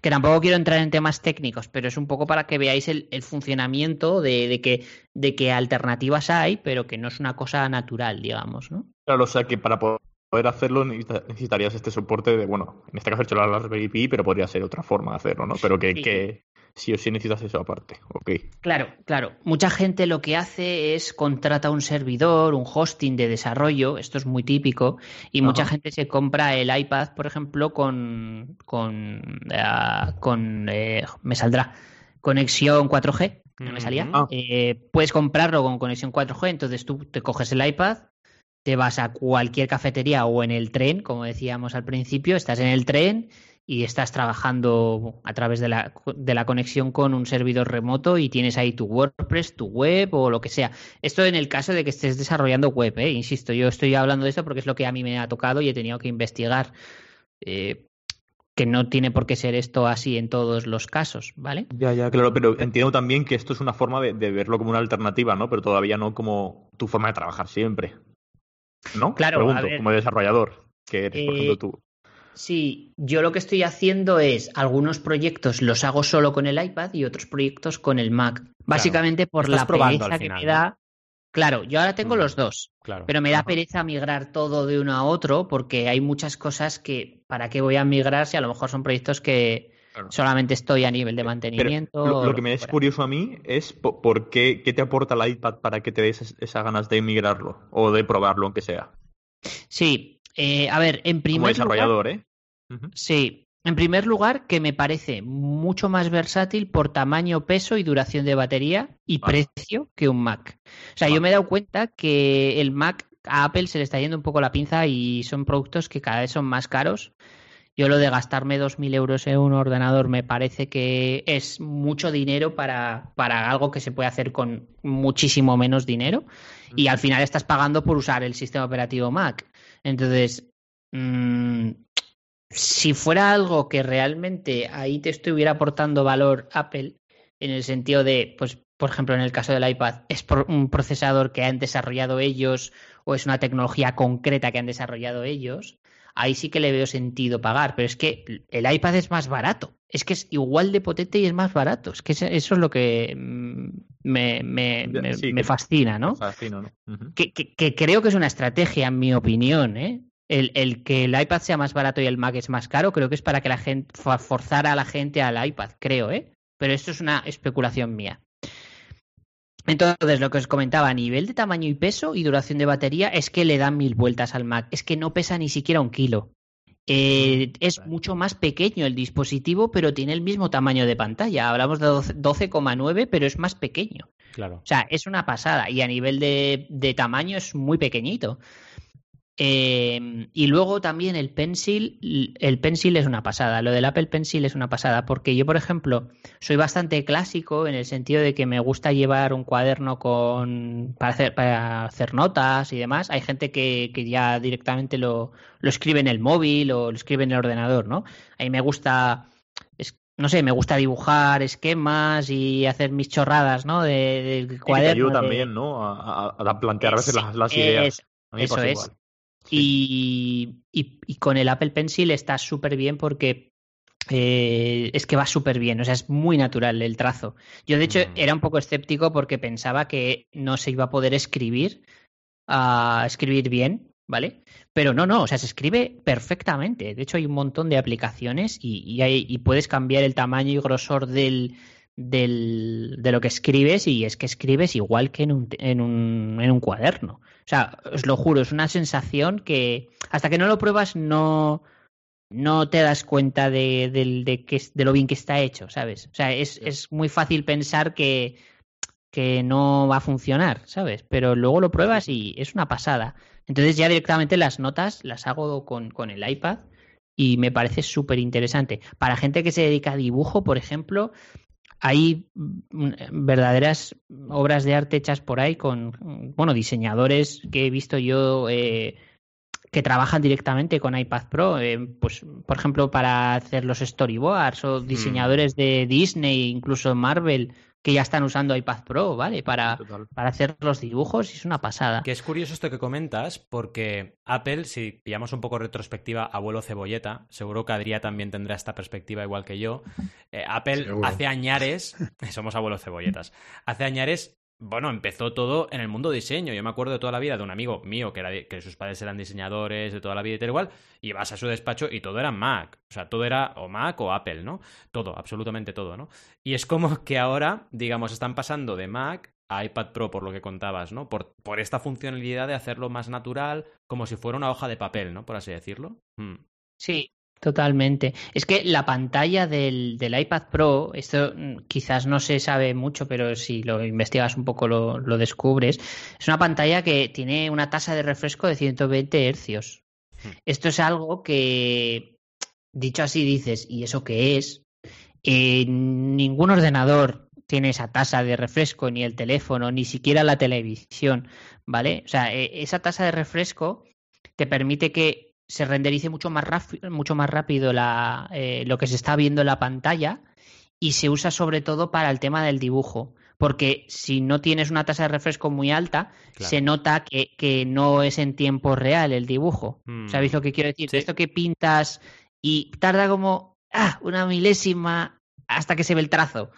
que tampoco quiero entrar en temas técnicos, pero es un poco para que veáis el, funcionamiento de, que, de que alternativas hay, pero que no es una cosa natural, digamos, ¿no? Claro, o sea que para poder hacerlo necesitarías este soporte de, bueno, en este caso he hecho la Raspberry Pi, pero podría ser otra forma de hacerlo, ¿no? Pero que, que sí o sí necesitas eso aparte, ok. Claro, claro. Mucha gente lo que hace es contrata un servidor, un hosting de desarrollo, esto es muy típico, y mucha gente se compra el iPad, por ejemplo, con, con, eh, con eh, me saldrá, conexión 4G, no me salía. Ah. Eh, puedes comprarlo con conexión 4G, entonces tú te coges el iPad, te vas a cualquier cafetería o en el tren, como decíamos al principio, estás en el tren y estás trabajando a través de la, conexión con un servidor remoto y tienes ahí tu WordPress, tu web o lo que sea. Esto en el caso de que estés desarrollando web, ¿eh? insisto, yo estoy hablando de esto porque es lo que a mí me ha tocado y he tenido que investigar. Eh, que no tiene por qué ser esto así en todos los casos, ¿vale? Ya, ya, claro, pero entiendo también que esto es una forma de, de verlo como una alternativa, ¿no? Pero todavía no como tu forma de trabajar siempre. ¿No? Claro, Pregunto, como desarrollador, que eres, por ejemplo, eh, tú. Sí, yo lo que estoy haciendo es algunos proyectos los hago solo con el iPad y otros proyectos con el Mac. Básicamente por la pereza que me da. Claro, yo ahora tengo mm, los dos, claro. pero me da pereza migrar todo de uno a otro porque hay muchas cosas que para qué voy a migrar si a lo mejor son proyectos que solamente estoy a nivel de mantenimiento. lo, que me es curioso a mí es por, qué, qué te aporta el iPad para que te des esas ganas de migrarlo o de probarlo, aunque sea. Sí, eh, a ver, en primer Como desarrollador, ¿eh? Sí, en primer lugar, que me parece mucho más versátil por tamaño, peso y duración de batería y precio que un Mac. O sea, yo me he dado cuenta que el Mac a Apple se le está yendo un poco la pinza y son productos que cada vez son más caros. Yo lo de gastarme 2.000 euros en un ordenador me parece que es mucho dinero para, para algo que se puede hacer con muchísimo menos dinero y al final estás pagando por usar el sistema operativo Mac. Entonces, mmm, si fuera algo que realmente ahí te estuviera aportando valor Apple, en el sentido de, pues, por ejemplo, en el caso del iPad, es un procesador que han desarrollado ellos o es una tecnología concreta que han desarrollado ellos, ahí sí que le veo sentido pagar. Pero es que el iPad es más barato. Es que es igual de potente y es más barato. Es que eso es lo que mm, me, me, me, fascina, ¿no? que, que, creo que es una estrategia, en mi opinión, ¿eh? el, que el iPad sea más barato y el Mac es más caro, creo que es para que la gente forzar a la gente al iPad, creo, ¿eh? Pero esto es una especulación mía. Entonces, lo que os comentaba, a nivel de tamaño y peso y duración de batería, es que le dan mil vueltas al Mac. Es que no pesa ni siquiera un kilo. Eh, es mucho más pequeño el dispositivo, pero tiene el mismo tamaño de pantalla. Hablamos de 12,9, pero es más pequeño. Claro. O sea, es una pasada. Y a nivel de tamaño es muy pequeñito. Em, y luego también el Pencil, el Pencil es una pasada, lo del Apple Pencil es una pasada, porque yo, por ejemplo, soy bastante clásico en el sentido de que me gusta llevar un cuaderno con para hacer, para hacer notas y demás. Hay gente que, que ya directamente lo, lo escribe en el móvil o lo escribe en el ordenador, ¿no? A mí me gusta no sé, me gusta dibujar esquemas y hacer mis chorradas, ¿no? De, de cuaderno. Y te también, ¿no? A, plantear a veces las, ideas. eso es. Y, y, con el Apple Pencil está súper bien porque eh, es que va súper bien, o sea, es muy natural el trazo. Yo, de hecho, mm. era un poco escéptico porque pensaba que no se iba a poder escribir, a escribir bien, ¿vale? Pero no, no, o sea, se escribe perfectamente. De hecho, hay un montón de aplicaciones y, y, puedes cambiar el tamaño y grosor del, del, de lo que escribes y es que escribes igual que en un, en, un, en un cuaderno. O sea, os lo juro, es una sensación que hasta que no lo pruebas no, no te das cuenta de, de, de, que, de lo bien que está hecho, ¿sabes? O sea, es, es muy fácil pensar que, que no va a funcionar, ¿sabes? Pero luego lo pruebas y es una pasada. Entonces ya directamente las notas las hago con, con el iPad y me parece súper interesante. Para gente que se dedica a dibujo, por ejemplo, hay mm, verdaderas obras de arte hechas por ahí con, bueno, diseñadores que he visto yo eh, que trabajan directamente con iPad Pro, eh, pues, por ejemplo, para hacer los storyboards o mm. diseñadores de Disney, incluso Marvel que ya están usando iPad Pro, ¿vale? Para, para hacer los dibujos y es una pasada. Que es curioso esto que comentas, porque Apple, si pillamos un poco retrospectiva, abuelo cebolleta, seguro que Adrián también tendrá esta perspectiva igual que yo. Eh, Apple hace añares, [LAUGHS] somos abuelos cebolletas, hace añares bueno, empezó todo en el mundo diseño. Yo me acuerdo de toda la vida de un amigo mío que, era que sus padres eran diseñadores de toda la vida y tal igual, y vas a su despacho y todo era Mac. O sea, todo era o Mac o Apple, ¿no? Todo, absolutamente todo, ¿no? Y es como [LAUGHS] que ahora, digamos, están pasando de Mac a iPad Pro, por lo que contabas, ¿no? Por, por esta funcionalidad de hacerlo más natural, como si fuera una hoja de papel, ¿no? Por así decirlo. Hmm. Sí, Totalmente. Es que la pantalla del, del, iPad Pro, esto mm, quizás no se sabe mucho, pero si lo investigas un poco lo, lo descubres, es una pantalla que tiene una tasa de refresco de 120 hercios. Hmm. Esto es algo que, dicho así, dices, ¿y eso qué es? Eh, ningún ordenador tiene esa tasa de refresco, ni el teléfono, ni siquiera la televisión, ¿vale? O sea, e, esa tasa de refresco te permite que se renderice mucho más, mucho más rápido la, eh, lo que se está viendo en la pantalla y se usa sobre todo para el tema del dibujo. Porque si no tienes una tasa de refresco muy alta, se nota que, que, no es en tiempo real el dibujo. Mm. ¿Sabéis lo que quiero decir? Esto que pintas y tarda como ah, una milésima hasta que se ve el trazo.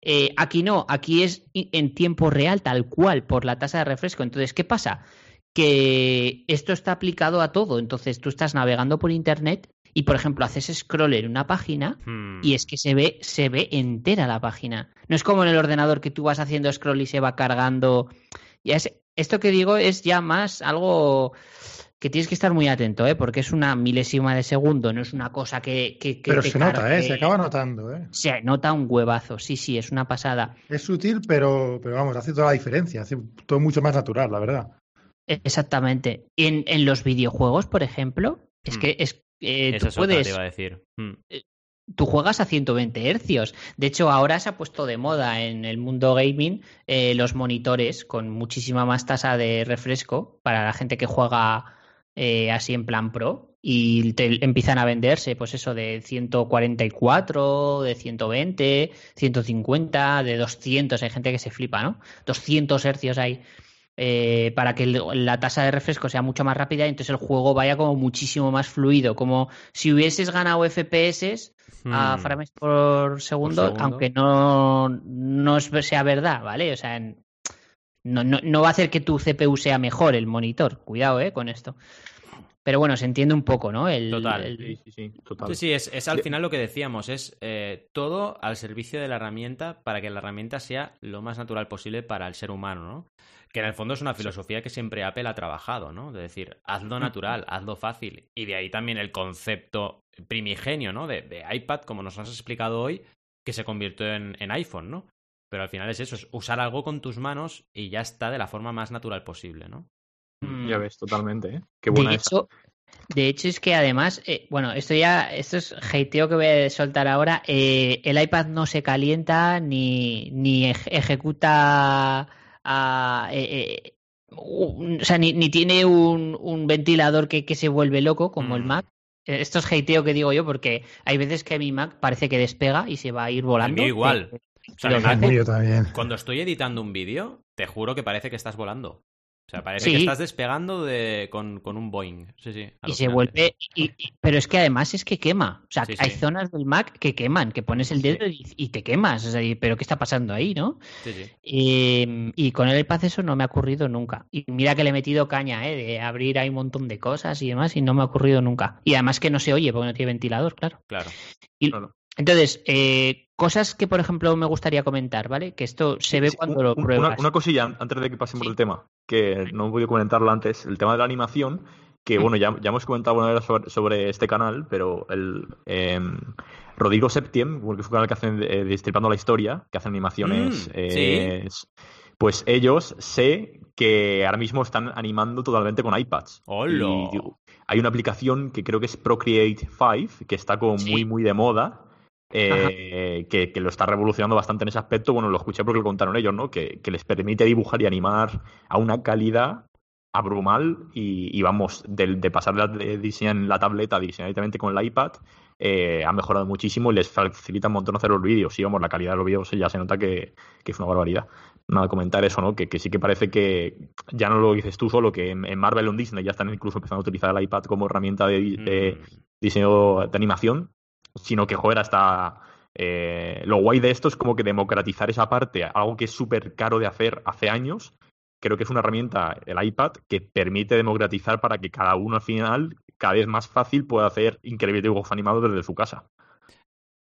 Eh, aquí no, aquí es en tiempo real, tal cual, por la tasa de refresco. Entonces, ¿qué pasa? Que esto está aplicado a todo. Entonces tú estás navegando por internet y, por ejemplo, haces scroll en una página hmm. y es que se ve, se ve entera la página. No es como en el ordenador que tú vas haciendo scroll y se va cargando. Ya esto que digo es ya más algo que tienes que estar muy atento, ¿eh? porque es una milésima de segundo, no es una cosa que... que, pero se nota, ¿eh? se acaba notando. ¿eh? Se nota un huevazo, sí, sí, es una pasada. Es sutil, pero, pero vamos, hace toda la diferencia, hace todo mucho más natural, la verdad. Exactamente. En, en los videojuegos, por ejemplo, es hmm. que es, eh, tú puedes. Te iba a decir. Hmm. Eh, tú juegas a 120 hercios. De hecho, ahora se ha puesto de moda en el mundo gaming eh, los monitores con muchísima más tasa de refresco para la gente que juega así en plan pro y te empiezan a venderse, pues eso, de 144, de 120, 150, de 200. Hay gente que se flipa, ¿no? 200 hercios hay. Eh, para que la tasa de refresco sea mucho más rápida y entonces el juego vaya como muchísimo más fluido, como si hubieses ganado FPS a hmm. frames por segundo, aunque no, no sea verdad, ¿vale? O sea, no, no, no, va a hacer que tu CPU sea mejor el monitor, cuidado, ¿eh? Con esto. Pero bueno, se entiende un poco, ¿no? El, total. Sí, sí, sí, total. Sí, es, es, al final lo que decíamos, es eh, todo al servicio de la herramienta para que la herramienta sea lo más natural posible para el ser humano, ¿no? Que en el fondo es una filosofía que siempre Apple ha trabajado, ¿no? De decir, hazlo natural, hazlo fácil. Y de ahí también el concepto primigenio, ¿no? De, iPad, como nos has explicado hoy, que se convirtió en, iPhone, ¿no? Pero al final es eso, es usar algo con tus manos y ya está de la forma más natural posible, ¿no? Ya mm. ves, totalmente, ¿eh? Qué buena de hecho, de hecho, es que además, eh, bueno, esto ya, esto es hateo que voy a soltar ahora. Eh, el iPad no se calienta ni, ni ejecuta eh, o sea, ni, tiene un, ventilador que, se vuelve loco como el mm. Mac. Esto es hateo que digo yo porque hay veces que mi Mac parece que despega y se va a ir volando. igual. Eh, O sea, Yo también. Cuando estoy editando un vídeo, te juro que parece que estás volando. O sea, parece Sí. que estás despegando de, con, con un Boeing. Sí, sí. y se vuelve. y- y- pero es que además es que quema. O sea, Sí, hay sí. zonas del Mac que queman, que pones el dedo y, y te quemas. O sea, y- pero ¿qué está pasando ahí, no? Sí, sí. Eh, y con el iPad eso no me ha ocurrido nunca. Y mira que le he metido caña, ¿eh? De abrir ahí un montón de cosas y demás y no me ha ocurrido nunca. Y además que no se oye porque no tiene ventilador, claro. Claro. Y- Claro. Entonces, eh, cosas que por ejemplo me gustaría comentar, ¿vale? Que esto se ve Sí, cuando un- lo pruebas. Una, una cosilla antes de que pasemos Sí. del tema, que no he podido comentarlo antes, el tema de la animación, que Mm. bueno, ya, ya hemos comentado una vez sobre, sobre este canal, pero el em, Rodrigo Septiem, porque es un canal que hacen eh, Destripando la Historia, que hacen animaciones, Mm, eh, pues ellos sé que ahora mismo están animando totalmente con iPads. ¡Hola! Y digo, hay una aplicación que creo que es Procreate 5, que está como Sí. muy, muy de moda, eh, que, que lo está revolucionando bastante en ese aspecto. Bueno, lo escuché porque lo contaron ellos, ¿no? Que, que les permite dibujar y animar a una calidad abrumal y, y vamos, de, de pasar de, diseñar en la tableta a diseñar directamente con el iPad, eh, ha mejorado muchísimo y les facilita un montón hacer los vídeos. Y vamos, la calidad de los vídeos ya se nota que, que es una barbaridad. Nada, comentar eso, ¿no? Que, que sí que parece que ya no lo dices tú solo, que en, en Marvel o en Disney ya están incluso empezando a utilizar el iPad como herramienta de, de Mm. diseño de animación, sino que, joder, hasta eh, lo guay de esto es como que democratizar esa parte, algo que es súper caro de hacer hace años. Creo que es una herramienta, el iPad, que permite democratizar para que cada uno al final, cada vez más fácil, pueda hacer increíbles dibujos animados desde su casa.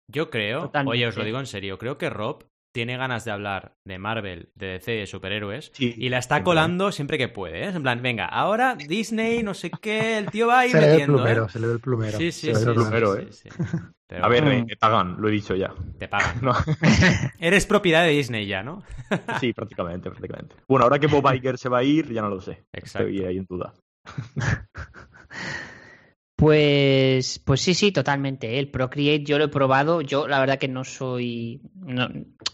Yo creo, Totalmente. oye, os lo digo en serio, creo que Rob tiene ganas de hablar de Marvel, de DC, de superhéroes, Sí, y la está colando siempre que puede, ¿eh? En plan, venga, ahora Disney, no sé qué, el tío va a ir Se le ve el metiendo, plumero, ¿eh? se le ve el plumero. Sí, Se sí, le sí, ve el plumero, sí, ¿eh? sí. [LAUGHS] Pero A ver, eh, pagan, lo he dicho ya. te pagan. [LAUGHS] No, [LAUGHS] Eres propiedad de Disney ya, ¿no? sí, prácticamente, prácticamente. Bueno, ahora que Bob Iger se va a ir, ya no lo sé. Exacto. Estoy ahí en duda. Pues, pues sí, sí, totalmente. ¿eh? El Procreate yo lo he probado. Yo la verdad que no soy, no,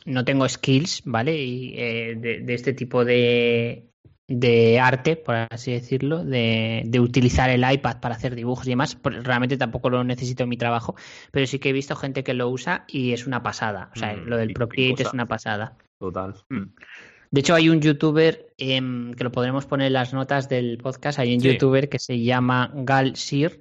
no tengo skills, ¿vale? Y, eh, de, de este tipo de, de arte, por así decirlo, de, de utilizar el iPad para hacer dibujos y demás. Por- Realmente tampoco lo necesito en mi trabajo, pero sí que he visto gente que lo usa y es una pasada. O sea, Mm, lo del Procreate es una pasada. Total. Mm. De hecho, hay un youtuber em, que lo podremos poner en las notas del podcast. Hay un Sí. youtuber que se llama Gal Sir,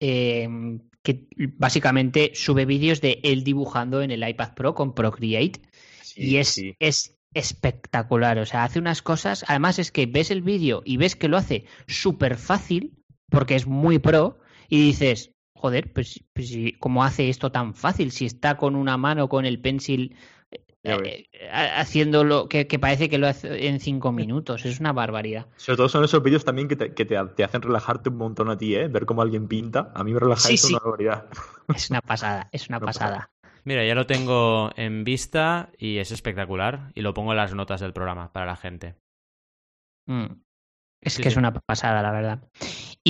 em, que básicamente sube vídeos de él dibujando en el iPad Pro con Procreate. Sí, y es, sí. es espectacular. O sea, hace unas cosas. Además, es que ves el vídeo y ves que lo hace súper fácil, porque es muy pro, y dices. Joder, pues, pues ¿cómo hace esto tan fácil? Si está con una mano, con el pencil, eh, eh, haciéndolo que, que parece que lo hace en cinco minutos. Es una barbaridad. Sobre todo son esos vídeos también que, te, que te, te hacen relajarte un montón a ti, ¿eh? Ver cómo alguien pinta. A mí me relaja Sí, eso sí. una barbaridad. Es una pasada, es una [LAUGHS] Una pasada. Mira, ya lo tengo en vista y es espectacular y lo pongo en las notas del programa para la gente. Mm. Es Sí, que sí. es una pasada, la verdad.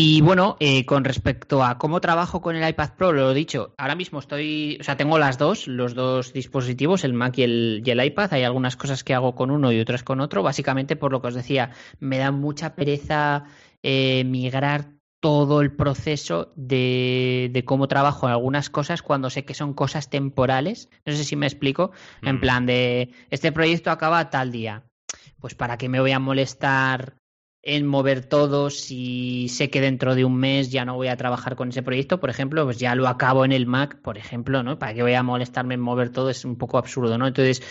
Y bueno, eh, con respecto a cómo trabajo con el iPad Pro, lo he dicho, ahora mismo estoy, o sea, tengo las dos, los dos dispositivos, el Mac y el, y el iPad. Hay algunas cosas que hago con uno y otras con otro, básicamente por lo que os decía, me da mucha pereza eh, migrar todo el proceso de, de cómo trabajo en algunas cosas cuando sé que son cosas temporales. No sé si me explico. En Mm. plan de, este proyecto acaba tal día. Pues para qué me voy a molestar en mover todo si sé que dentro de un mes ya no voy a trabajar con ese proyecto, por ejemplo, pues ya lo acabo en el Mac, por ejemplo, ¿no? ¿Para qué voy a molestarme en mover todo? Es un poco absurdo, ¿no? Entonces,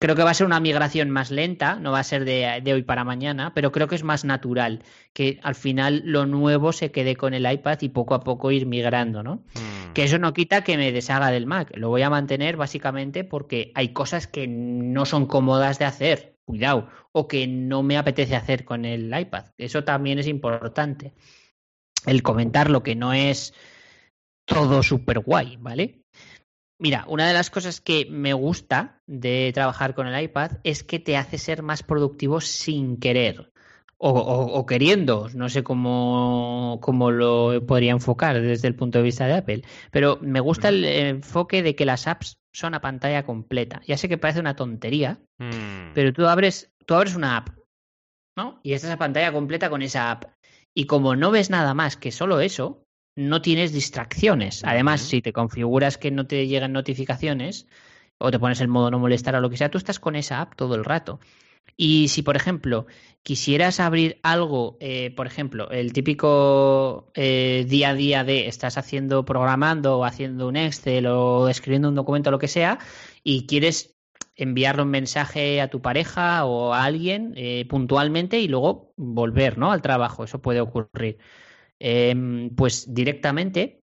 creo que va a ser una migración más lenta, no va a ser de, de hoy para mañana, pero creo que es más natural que al final lo nuevo se quede con el iPad y poco a poco ir migrando, ¿no? Mm. Que eso no quita que me deshaga del Mac. Lo voy a mantener básicamente porque hay cosas que no son cómodas de hacer, cuidado, o que no me apetece hacer con el iPad. Eso también es importante. El comentar lo que no es todo súper guay, ¿vale? Mira, una de las cosas que me gusta de trabajar con el iPad es que te hace ser más productivo sin querer. O, o- o queriendo, no sé cómo, cómo lo podría enfocar desde el punto de vista de Apple, pero me gusta el enfoque de que las apps son a pantalla completa. Ya sé que parece una tontería, Mm. pero tú abres, tú abres una app, ¿no? Y estás a pantalla completa con esa app. Y como no ves nada más que solo eso, no tienes distracciones. Además, si te configuras que no te llegan notificaciones o te pones el modo no molestar o lo que sea, tú estás con esa app todo el rato. Y si, por ejemplo, quisieras abrir algo, eh, por ejemplo, el típico eh, día a día de estás haciendo programando o haciendo un Excel o escribiendo un documento o lo que sea, y quieres enviarle un mensaje a tu pareja o a alguien eh, puntualmente y luego volver ¿no? al trabajo. Eso puede ocurrir. Em, pues directamente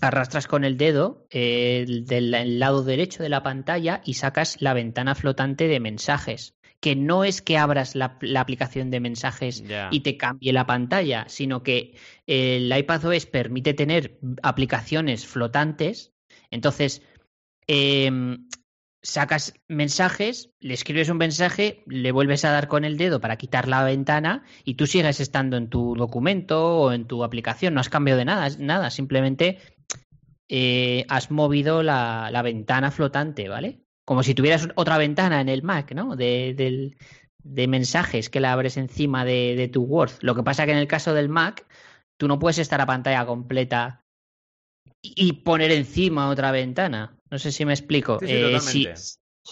arrastras con el dedo del lado derecho de la pantalla y sacas la ventana flotante de mensajes que no es que abras la, aplicación de mensajes y te cambie la pantalla, sino que el iPadOS permite tener aplicaciones flotantes. Entonces, em, sacas mensajes, le escribes un mensaje, le vuelves a dar con el dedo para quitar la ventana y tú sigues estando en tu documento o en tu aplicación. No has cambiado de nada, nada. Simplemente eh, has movido la, la ventana flotante, ¿vale? Como si tuvieras otra ventana en el Mac, ¿no? De, mensajes que la abres encima de, tu Word. Lo que pasa que en el caso del Mac, tú no puedes estar a pantalla completa y poner encima otra ventana. No sé si me explico. Sí,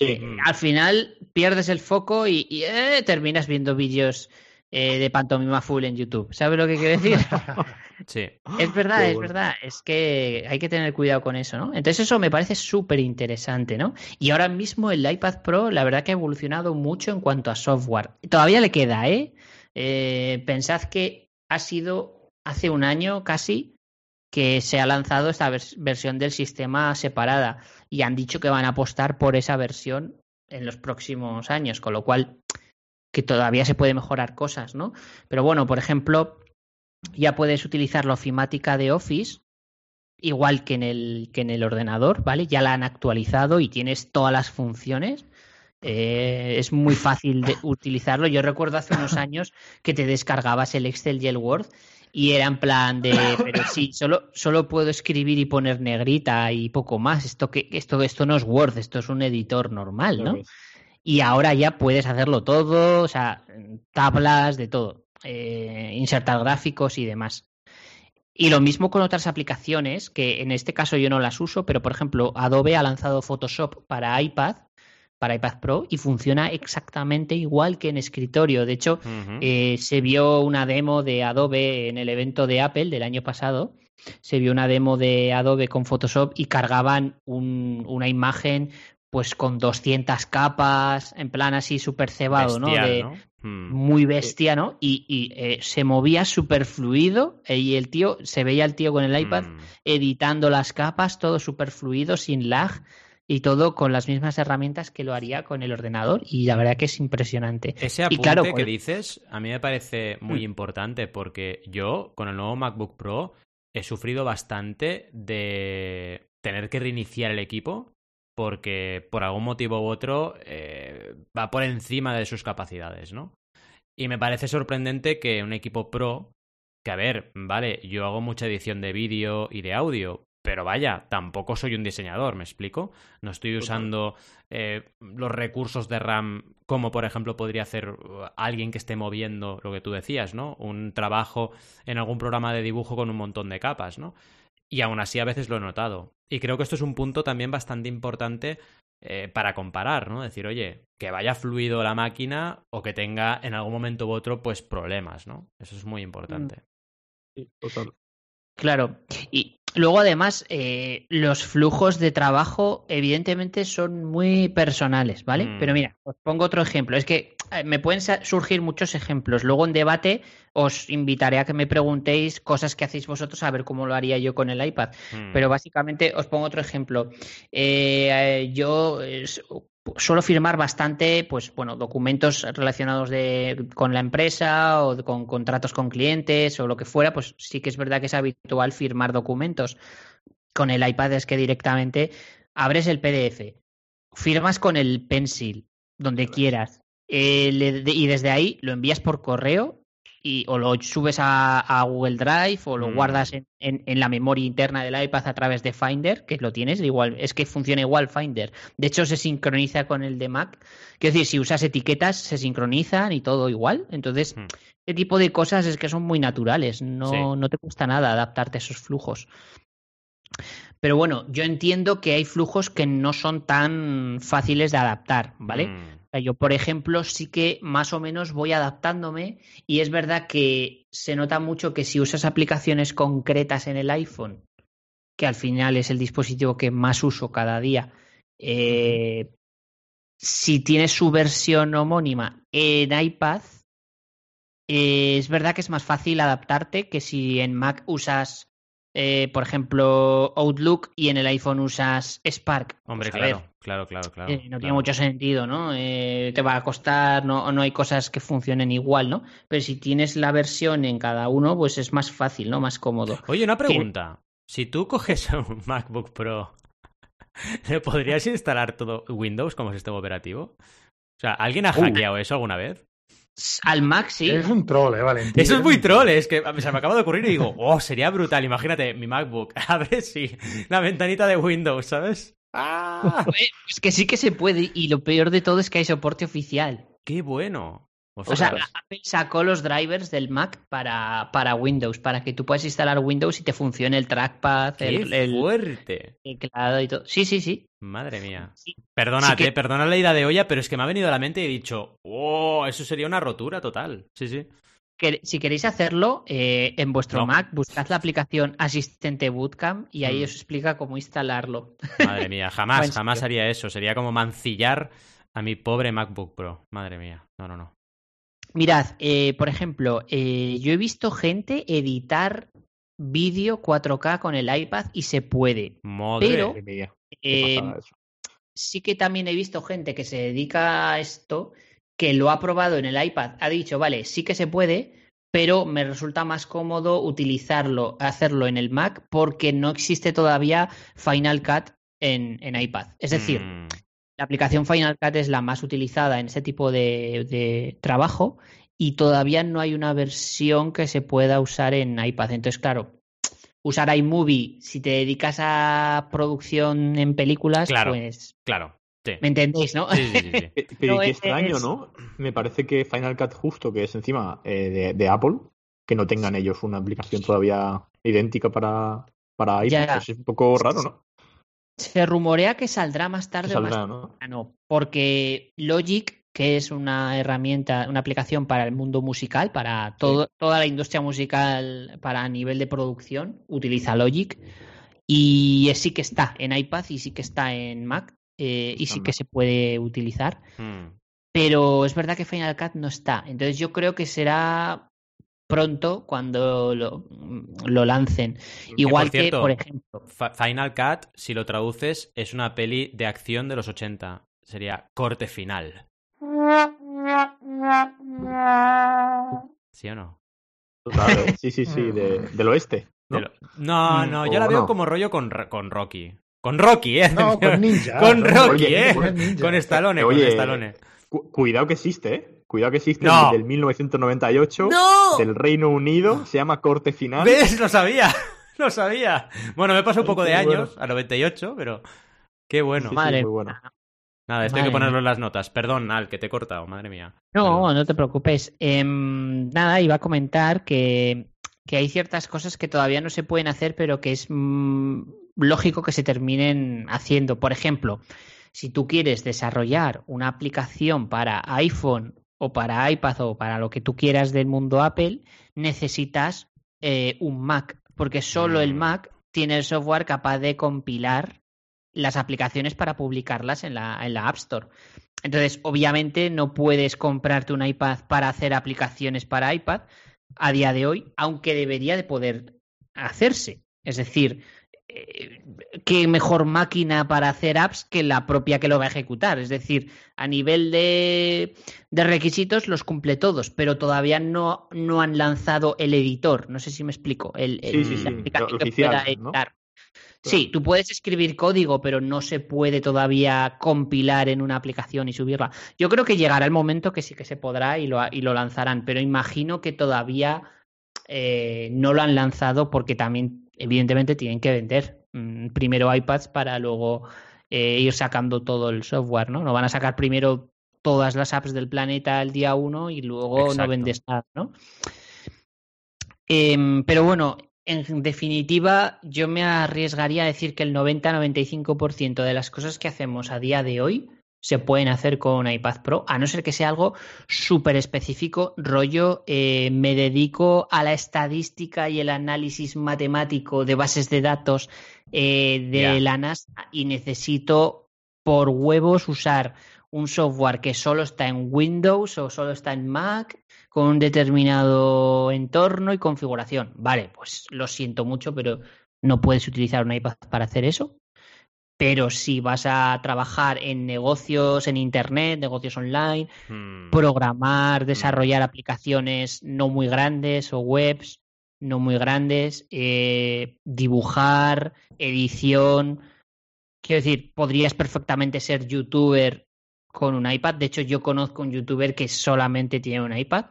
eh, Al final pierdes el foco y, eh, terminas viendo vídeos eh, de pantomima full en YouTube. ¿Sabes lo que quiero decir? [LAUGHS] sí. Es verdad, es verdad. Es que hay que tener cuidado con eso, ¿no? Entonces eso me parece súper interesante, ¿no? Y ahora mismo el iPad Pro, la verdad que ha evolucionado mucho en cuanto a software. Todavía le queda, ¿eh? eh pensad que ha sido hace un año casi que se ha lanzado esta versión del sistema separada y han dicho que van a apostar por esa versión en los próximos años, con lo cual que todavía se puede mejorar cosas, ¿no? Pero bueno, por ejemplo, ya puedes utilizar la ofimática de Office igual que en el que en el ordenador, ¿vale? Ya la han actualizado y tienes todas las funciones. Eh, es muy fácil de [LAUGHS] utilizarlo. Yo recuerdo hace unos años que te descargabas el Excel y el Word y era en plan de, pero sí, [LAUGHS] solo, solo puedo escribir y poner negrita y poco más. Esto que esto esto no es Word, esto es un editor normal, ¿no? Y ahora ya puedes hacerlo todo, o sea, tablas, de todo, eh, insertar gráficos y demás. Y lo mismo con otras aplicaciones, que en este caso yo no las uso, pero por ejemplo, Adobe ha lanzado Photoshop para iPad, para iPad Pro, y funciona exactamente igual que en escritorio. De hecho, eh, se vio una demo de Adobe en el evento de Apple del año pasado. Se vio una demo de Adobe con Photoshop y cargaban una imagen pues con 200 capas, en plan así súper cebado, ¿no? De, hmm. Muy bestia, ¿no? Y, eh, se movía súper fluido eh, y el tío, se veía el tío con el iPad hmm. editando las capas, todo súper fluido, sin lag y todo con las mismas herramientas que lo haría con el ordenador y la verdad que es impresionante. Ese apunte y claro, que dices a mí me parece muy hmm. importante porque yo con el nuevo MacBook Pro he sufrido bastante de tener que reiniciar el equipo porque por algún motivo u otro eh, va por encima de sus capacidades, ¿no? Y me parece sorprendente que un equipo pro, que a ver, vale, yo hago mucha edición de vídeo y de audio, pero vaya, tampoco soy un diseñador, ¿me explico? No estoy usando eh, los recursos de RAM como por ejemplo podría hacer uh, alguien que esté moviendo lo que tú decías, ¿no? Un trabajo en algún programa de dibujo con un montón de capas, ¿no? Y aún así a veces lo he notado. Y creo que esto es un punto también bastante importante eh, para comparar, ¿no? Decir, oye, que vaya fluido la máquina o que tenga en algún momento u otro, pues problemas, ¿no? Eso es muy importante. Mm. Sí, total. Claro. Y luego, además, eh, los flujos de trabajo, evidentemente, son muy personales, ¿vale? Mm. Pero mira, os pongo otro ejemplo. Es que eh, me pueden surgir muchos ejemplos. Luego en debate os invitaré a que me preguntéis cosas que hacéis vosotros a ver cómo lo haría yo con el iPad. Hmm. Pero básicamente os pongo otro ejemplo. Eh, yo suelo firmar bastante, pues bueno, documentos relacionados con la empresa o con contratos con clientes o lo que fuera. Pues sí que es verdad que es habitual firmar documentos. Con el iPad es que directamente abres el PDF, firmas con el pencil donde quieras eh, y desde ahí lo envías por correo y, o lo subes a, a Google Drive o lo Mm. guardas en, en- en la memoria interna del iPad a través de Finder, que lo tienes, igual, es que funciona igual Finder. De hecho, se sincroniza con el de Mac. Quiero decir, si usas etiquetas, se sincronizan y todo igual. Entonces, Mm. este tipo de cosas es que son muy naturales. No, Sí. no te cuesta nada adaptarte a esos flujos. Pero bueno, yo entiendo que hay flujos que no son tan fáciles de adaptar, ¿vale? Mm. Yo, por ejemplo, sí que más o menos voy adaptándome y es verdad que se nota mucho que si usas aplicaciones concretas en el iPhone, que al final es el dispositivo que más uso cada día, eh, si tienes su versión homónima en iPad, eh, es verdad que es más fácil adaptarte que si en Mac usas, eh, por ejemplo, Outlook y en el iPhone usas Spark. Hombre, Pues, claro, claro, claro, claro. eh, no tiene mucho sentido, ¿no? Eh, te va a costar, no, no hay cosas que funcionen igual, ¿no? Pero si tienes la versión en cada uno, pues es más fácil, ¿no? Más cómodo. Oye, una pregunta. Si tú coges [LAUGHS] un MacBook Pro, ¿le podrías instalar todo Windows como sistema operativo? O sea, ¿alguien ha Uh. hackeado eso alguna vez? Al Mac sí. Es un troll, eh, Valentín. Eso es muy troll, es que se me acaba de ocurrir y digo, [LAUGHS] oh, sería brutal. Imagínate mi MacBook. [LAUGHS] A ver si la ventanita de Windows, ¿sabes? ¡Ah! Es que sí que se puede y lo peor de todo es que hay soporte oficial. ¡Qué bueno! O sea. Apple sacó los drivers del Mac para, para Windows, para que tú puedas instalar Windows y te funcione el trackpad, ¡Qué el, el fuerte! teclado y todo. Sí, sí, sí. Madre mía. Sí. Perdónate, que- perdona la ida de olla, pero es que me ha venido a la mente y he dicho, oh, eso sería una rotura total. Sí, sí. Que- si queréis hacerlo, eh, en vuestro No. Mac buscad la aplicación Asistente Bootcamp y ahí Mm. os explica cómo instalarlo. Madre mía, jamás, [LAUGHS] jamás haría eso. Sería como mancillar a mi pobre MacBook Pro. Madre mía. No, no, no. Mirad, eh, por ejemplo, eh, yo he visto gente editar vídeo 4K con el iPad y se puede. Madre. Pero- mía, Eh, sí que también he visto gente que se dedica a esto, que lo ha probado en el iPad, ha dicho, vale, sí que se puede, pero me resulta más cómodo utilizarlo, hacerlo en el Mac, porque no existe todavía Final Cut en, en iPad. Es decir, Mm, la aplicación Final Cut es la más utilizada en ese tipo de, de trabajo y todavía no hay una versión que se pueda usar en iPad. Entonces, claro, usar iMovie si te dedicas a producción en películas, Claro. pues claro. Sí. me entendéis, ¿no? Sí, sí, sí, sí. Pe- [LAUGHS] Pero no qué es- extraño, ¿no? Me parece que Final Cut justo, que es encima eh, de, de Apple, que no tengan ellos una aplicación todavía idéntica para, para iPhone, pues es un poco raro, ¿no? Se rumorea que saldrá más tarde o más saldrá, ¿no? temprano, porque Logic, que es una herramienta, una aplicación para el mundo musical, para todo, toda la industria musical, para nivel de producción, utiliza Logic. Y sí que está en iPad y sí que está en Mac eh, y sí que se puede utilizar. Mm. Pero es verdad que Final Cut no está. Entonces yo creo que será pronto cuando lo, lo lancen. Igual que, cierto, por ejemplo, Final Cut, si lo traduces, es una peli de acción de los 80. Sería corte final. ¿Sí o no? Total, eh, [LAUGHS] sí, sí, sí, de- del oeste. ¿no? De lo- No, yo la veo no. como rollo con, con Rocky. Con Rocky, ¿eh? No, con [LAUGHS] Ninja. Con Rocky, Oye, ¿eh? [LAUGHS] con Ninja. Con Stallone, Oye, con Stallone. Cu- cuidado que existe, ¿eh? Cuidado que existe No. del 1998 ¡No! del Reino Unido, se llama Corte Final. ¿Ves? Lo sabía. [LAUGHS] Lo sabía. Bueno, me pasó un poco de años, a 98, pero qué bueno. Sí, sí, Madre muy bueno. Nada, esto hay que ponerlo en las notas. Perdón, Al, que te he cortado, madre mía. No, no te preocupes. Em, nada, iba a comentar que, que hay ciertas cosas que todavía no se pueden hacer, pero que es mm, lógico que se terminen haciendo. Por ejemplo, si tú quieres desarrollar una aplicación para iPhone o para iPad o para lo que tú quieras del mundo Apple, necesitas eh, un Mac, porque solo el Mm. Mac tiene el software capaz de compilar las aplicaciones para publicarlas en la, en la App Store. Entonces, obviamente, no puedes comprarte un iPad para hacer aplicaciones para iPad a día de hoy, aunque debería de poder hacerse. Es decir, qué mejor máquina para hacer apps que la propia que lo va a ejecutar. Es decir, a nivel de, de requisitos los cumple todos, pero todavía no, no han lanzado el editor. No sé si me explico. El, el- Sí, sí, la sí, aplicación lo que oficial, pueda ¿no? editar. Sí, tú puedes escribir código, pero no se puede todavía compilar en una aplicación y subirla. Yo creo que llegará el momento que sí que se podrá y lo, y lo lanzarán, pero imagino que todavía eh, no lo han lanzado porque también, evidentemente, tienen que vender mm, primero iPads para luego eh, ir sacando todo el software, ¿no? No van a sacar primero todas las apps del planeta el día uno y luego no vendes nada, ¿no? Em, pero bueno, en definitiva, yo me arriesgaría a decir que el 90-95% de las cosas que hacemos a día de hoy se pueden hacer con un iPad Pro, a no ser que sea algo súper específico, rollo, eh, me dedico a la estadística y el análisis matemático de bases de datos eh, de la NASA y necesito por huevos usar un software que solo está en Windows o solo está en Mac con un determinado entorno y configuración. Vale, pues lo siento mucho, pero no puedes utilizar un iPad para hacer eso. Pero si vas a trabajar en negocios en Internet, negocios online, Hmm. programar, desarrollar aplicaciones no muy grandes o webs no muy grandes, eh, dibujar, edición. Quiero decir, podrías perfectamente ser youtuber con un iPad. De hecho, yo conozco un youtuber que solamente tiene un iPad.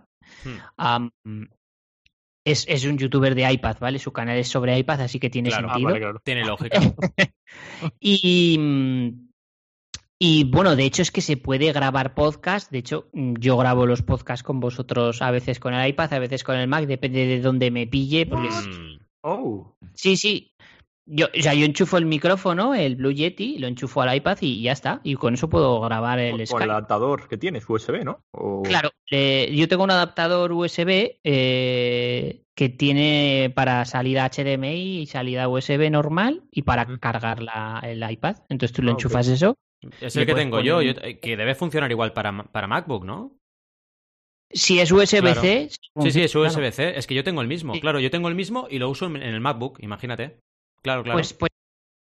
Hmm. Es, es un youtuber de iPad, ¿vale? Su canal es sobre iPad, así que tiene Claro. Ah, sentido. vale, claro. Tiene [LAUGHS] lógica. Y, mm, y bueno, de hecho es que se puede grabar podcast. De hecho, mm, yo grabo los podcasts con vosotros a veces con el iPad, a veces con el Mac, depende de dónde me pille. Porque Hmm. Oh, sí, sí. Yo, o sea, yo enchufo el micrófono, el Blue Yeti, lo enchufo al iPad y ya está. Y con eso puedo grabar el con, con Skype. el adaptador que tienes, USB, ¿no? O- Claro, eh, yo tengo un adaptador USB eh, que tiene para salida HDMI y salida USB normal y para cargar la- el iPad. Entonces tú le Ah, enchufas eso. Es el que tengo yo, poner- yo- que debe funcionar igual para, para MacBook, ¿no? Si es USB-C. Sí, sí, es claro. USB-C. Es que yo tengo el mismo. Sí. Claro, yo tengo el mismo y lo uso en el MacBook, imagínate. Claro, claro. Pues, pues,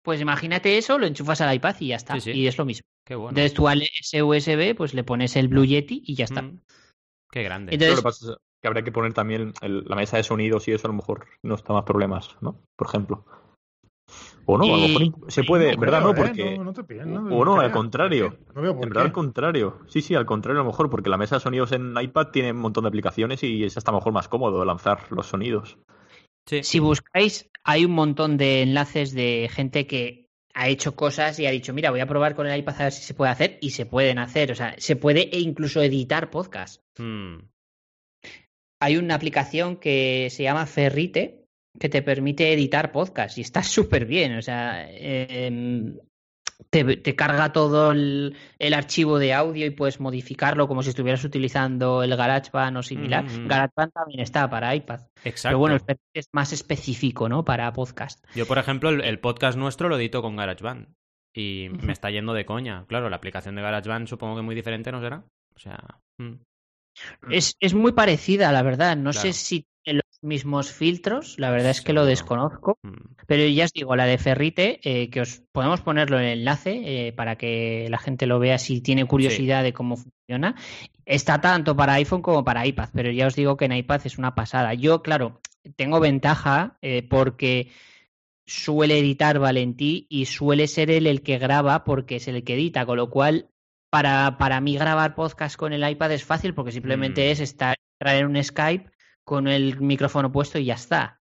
pues imagínate eso, lo enchufas al iPad y ya está. Sí, sí. Y es lo mismo. Qué bueno. Entonces tú al ese USB pues le pones el Blue Yeti y ya está. Mm. Qué grande. Pero lo Entonces, que pasa es que habría que poner también el- la mesa de sonidos y eso a lo mejor no está más problemas, ¿no? Por ejemplo. O no, a lo mejor Y- imp- se puede, No ¿verdad? creo, No, ¿eh? porque... No, no te pillan, no, o no, al contrario. No veo por En verdad, al contrario. Sí, sí, al contrario, a lo mejor, porque la mesa de sonidos en iPad tiene un montón de aplicaciones y es hasta a lo mejor más cómodo lanzar los sonidos. Sí. si buscáis, hay un montón de enlaces de gente que ha hecho cosas y ha dicho, mira, voy a probar con el iPad a ver si se puede hacer y se pueden hacer. O sea, se puede e incluso editar podcast. Mm. Hay una aplicación que se llama Ferrite que te permite editar podcast y está [LAUGHS] súper bien. O sea, em, te, te carga todo el, el archivo de audio y puedes modificarlo como si estuvieras utilizando el GarageBand o similar. Mm. GarageBand también está para iPad. Exacto. Pero bueno, es más específico, ¿no? Para podcast. Yo, por ejemplo, el, el podcast nuestro lo edito con GarageBand. Y me está yendo de coña. Claro, la aplicación de GarageBand supongo que muy diferente, ¿no será? O sea. mm. Es, es muy parecida, la verdad. No Claro. sé si mismos filtros, la verdad es que lo desconozco. Mm. Pero ya os digo, la de Ferrite, eh, que os podemos ponerlo en el enlace eh, para que la gente lo vea si tiene curiosidad de cómo funciona. Está tanto para iPhone como para iPad, pero ya os digo que en iPad es una pasada. Yo, claro, tengo ventaja eh, porque suele editar Valentí y suele ser él el que graba porque es el que edita, con lo cual para, para mí grabar podcast con el iPad es fácil porque simplemente Mm. es estar traer un Skype con el micrófono puesto y ya está.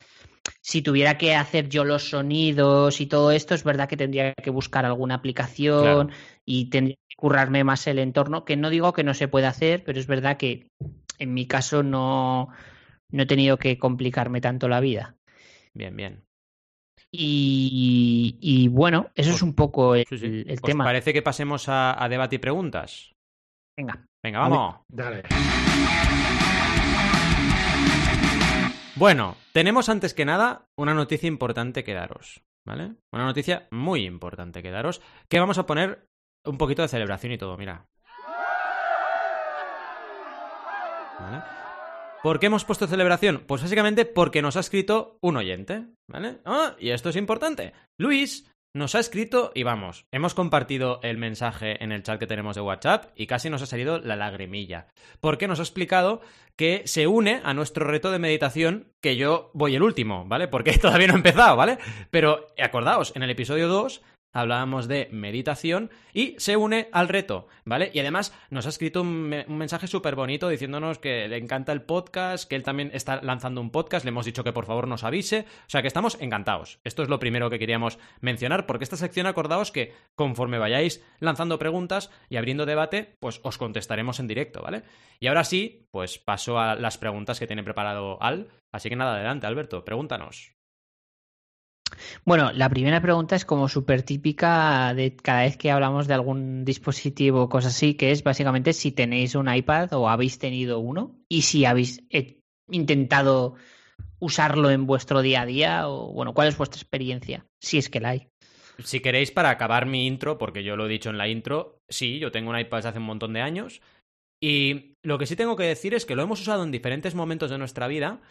Si tuviera que hacer yo los sonidos y todo esto, es verdad que tendría que buscar alguna aplicación Claro. y tendría que currarme más el entorno, que no digo que no se pueda hacer, pero es verdad que en mi caso no, no he tenido que complicarme tanto la vida. Bien, bien. Y, y bueno, eso es un poco el, Sí, sí. el ¿Os tema. parece que pasemos a, a debate y preguntas? Venga. Venga, vamos. Dale. Bueno, tenemos antes que nada una noticia importante que daros, ¿vale? Una noticia muy importante que daros, que vamos a poner un poquito de celebración y todo, mira. ¿Por qué hemos puesto celebración? Pues básicamente porque nos ha escrito un oyente, ¿vale? Ah, y esto es importante. Luis nos ha escrito y vamos, hemos compartido el mensaje en el chat que tenemos de WhatsApp y casi nos ha salido la lagrimilla. Porque nos ha explicado que se une a nuestro reto de meditación, que yo voy el último, ¿vale? Porque [LAUGHS] todavía no he empezado, ¿vale? Pero acordaos, en el episodio 2 hablábamos de meditación y se une al reto, ¿vale? Y además nos ha escrito un, mensaje súper bonito diciéndonos que le encanta el podcast, que él también está lanzando un podcast, le hemos dicho que por favor nos avise, o sea que estamos encantados. Esto es lo primero que queríamos mencionar, porque esta sección acordaos que conforme vayáis lanzando preguntas y abriendo debate, pues os contestaremos en directo, ¿vale? Y ahora sí, pues paso a las preguntas que tiene preparado Al, así que nada, adelante Alberto, pregúntanos. Bueno, la primera pregunta es como súper típica de cada vez que hablamos de algún dispositivo o cosas así, que es básicamente si tenéis un iPad o habéis tenido uno y si habéis eh, intentado usarlo en vuestro día a día o, bueno, cuál es vuestra experiencia, si es que la hay. Si queréis, para acabar mi intro, porque yo lo he dicho en la intro, sí, yo tengo un iPad desde hace un montón de años. Y lo que sí tengo que decir es que lo hemos usado en diferentes momentos de nuestra vida,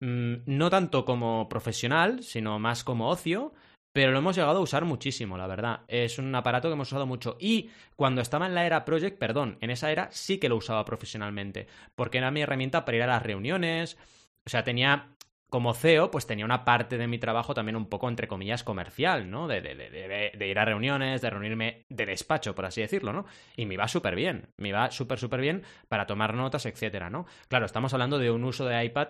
Mm, no tanto como profesional, sino más como ocio, pero lo hemos llegado a usar muchísimo, la verdad. Es un aparato que hemos usado mucho. Y cuando estaba en la era Project, perdón, en esa era sí que lo usaba profesionalmente, porque era mi herramienta para ir a las reuniones. O sea, tenía como CEO, pues tenía una parte de mi trabajo también un poco, entre comillas, comercial, ¿no? De, de, ir a reuniones, de reunirme de despacho, por así decirlo, ¿no? Y me va súper bien, me va súper, súper bien para tomar notas, etcétera, ¿no? Claro, estamos hablando de un uso de iPad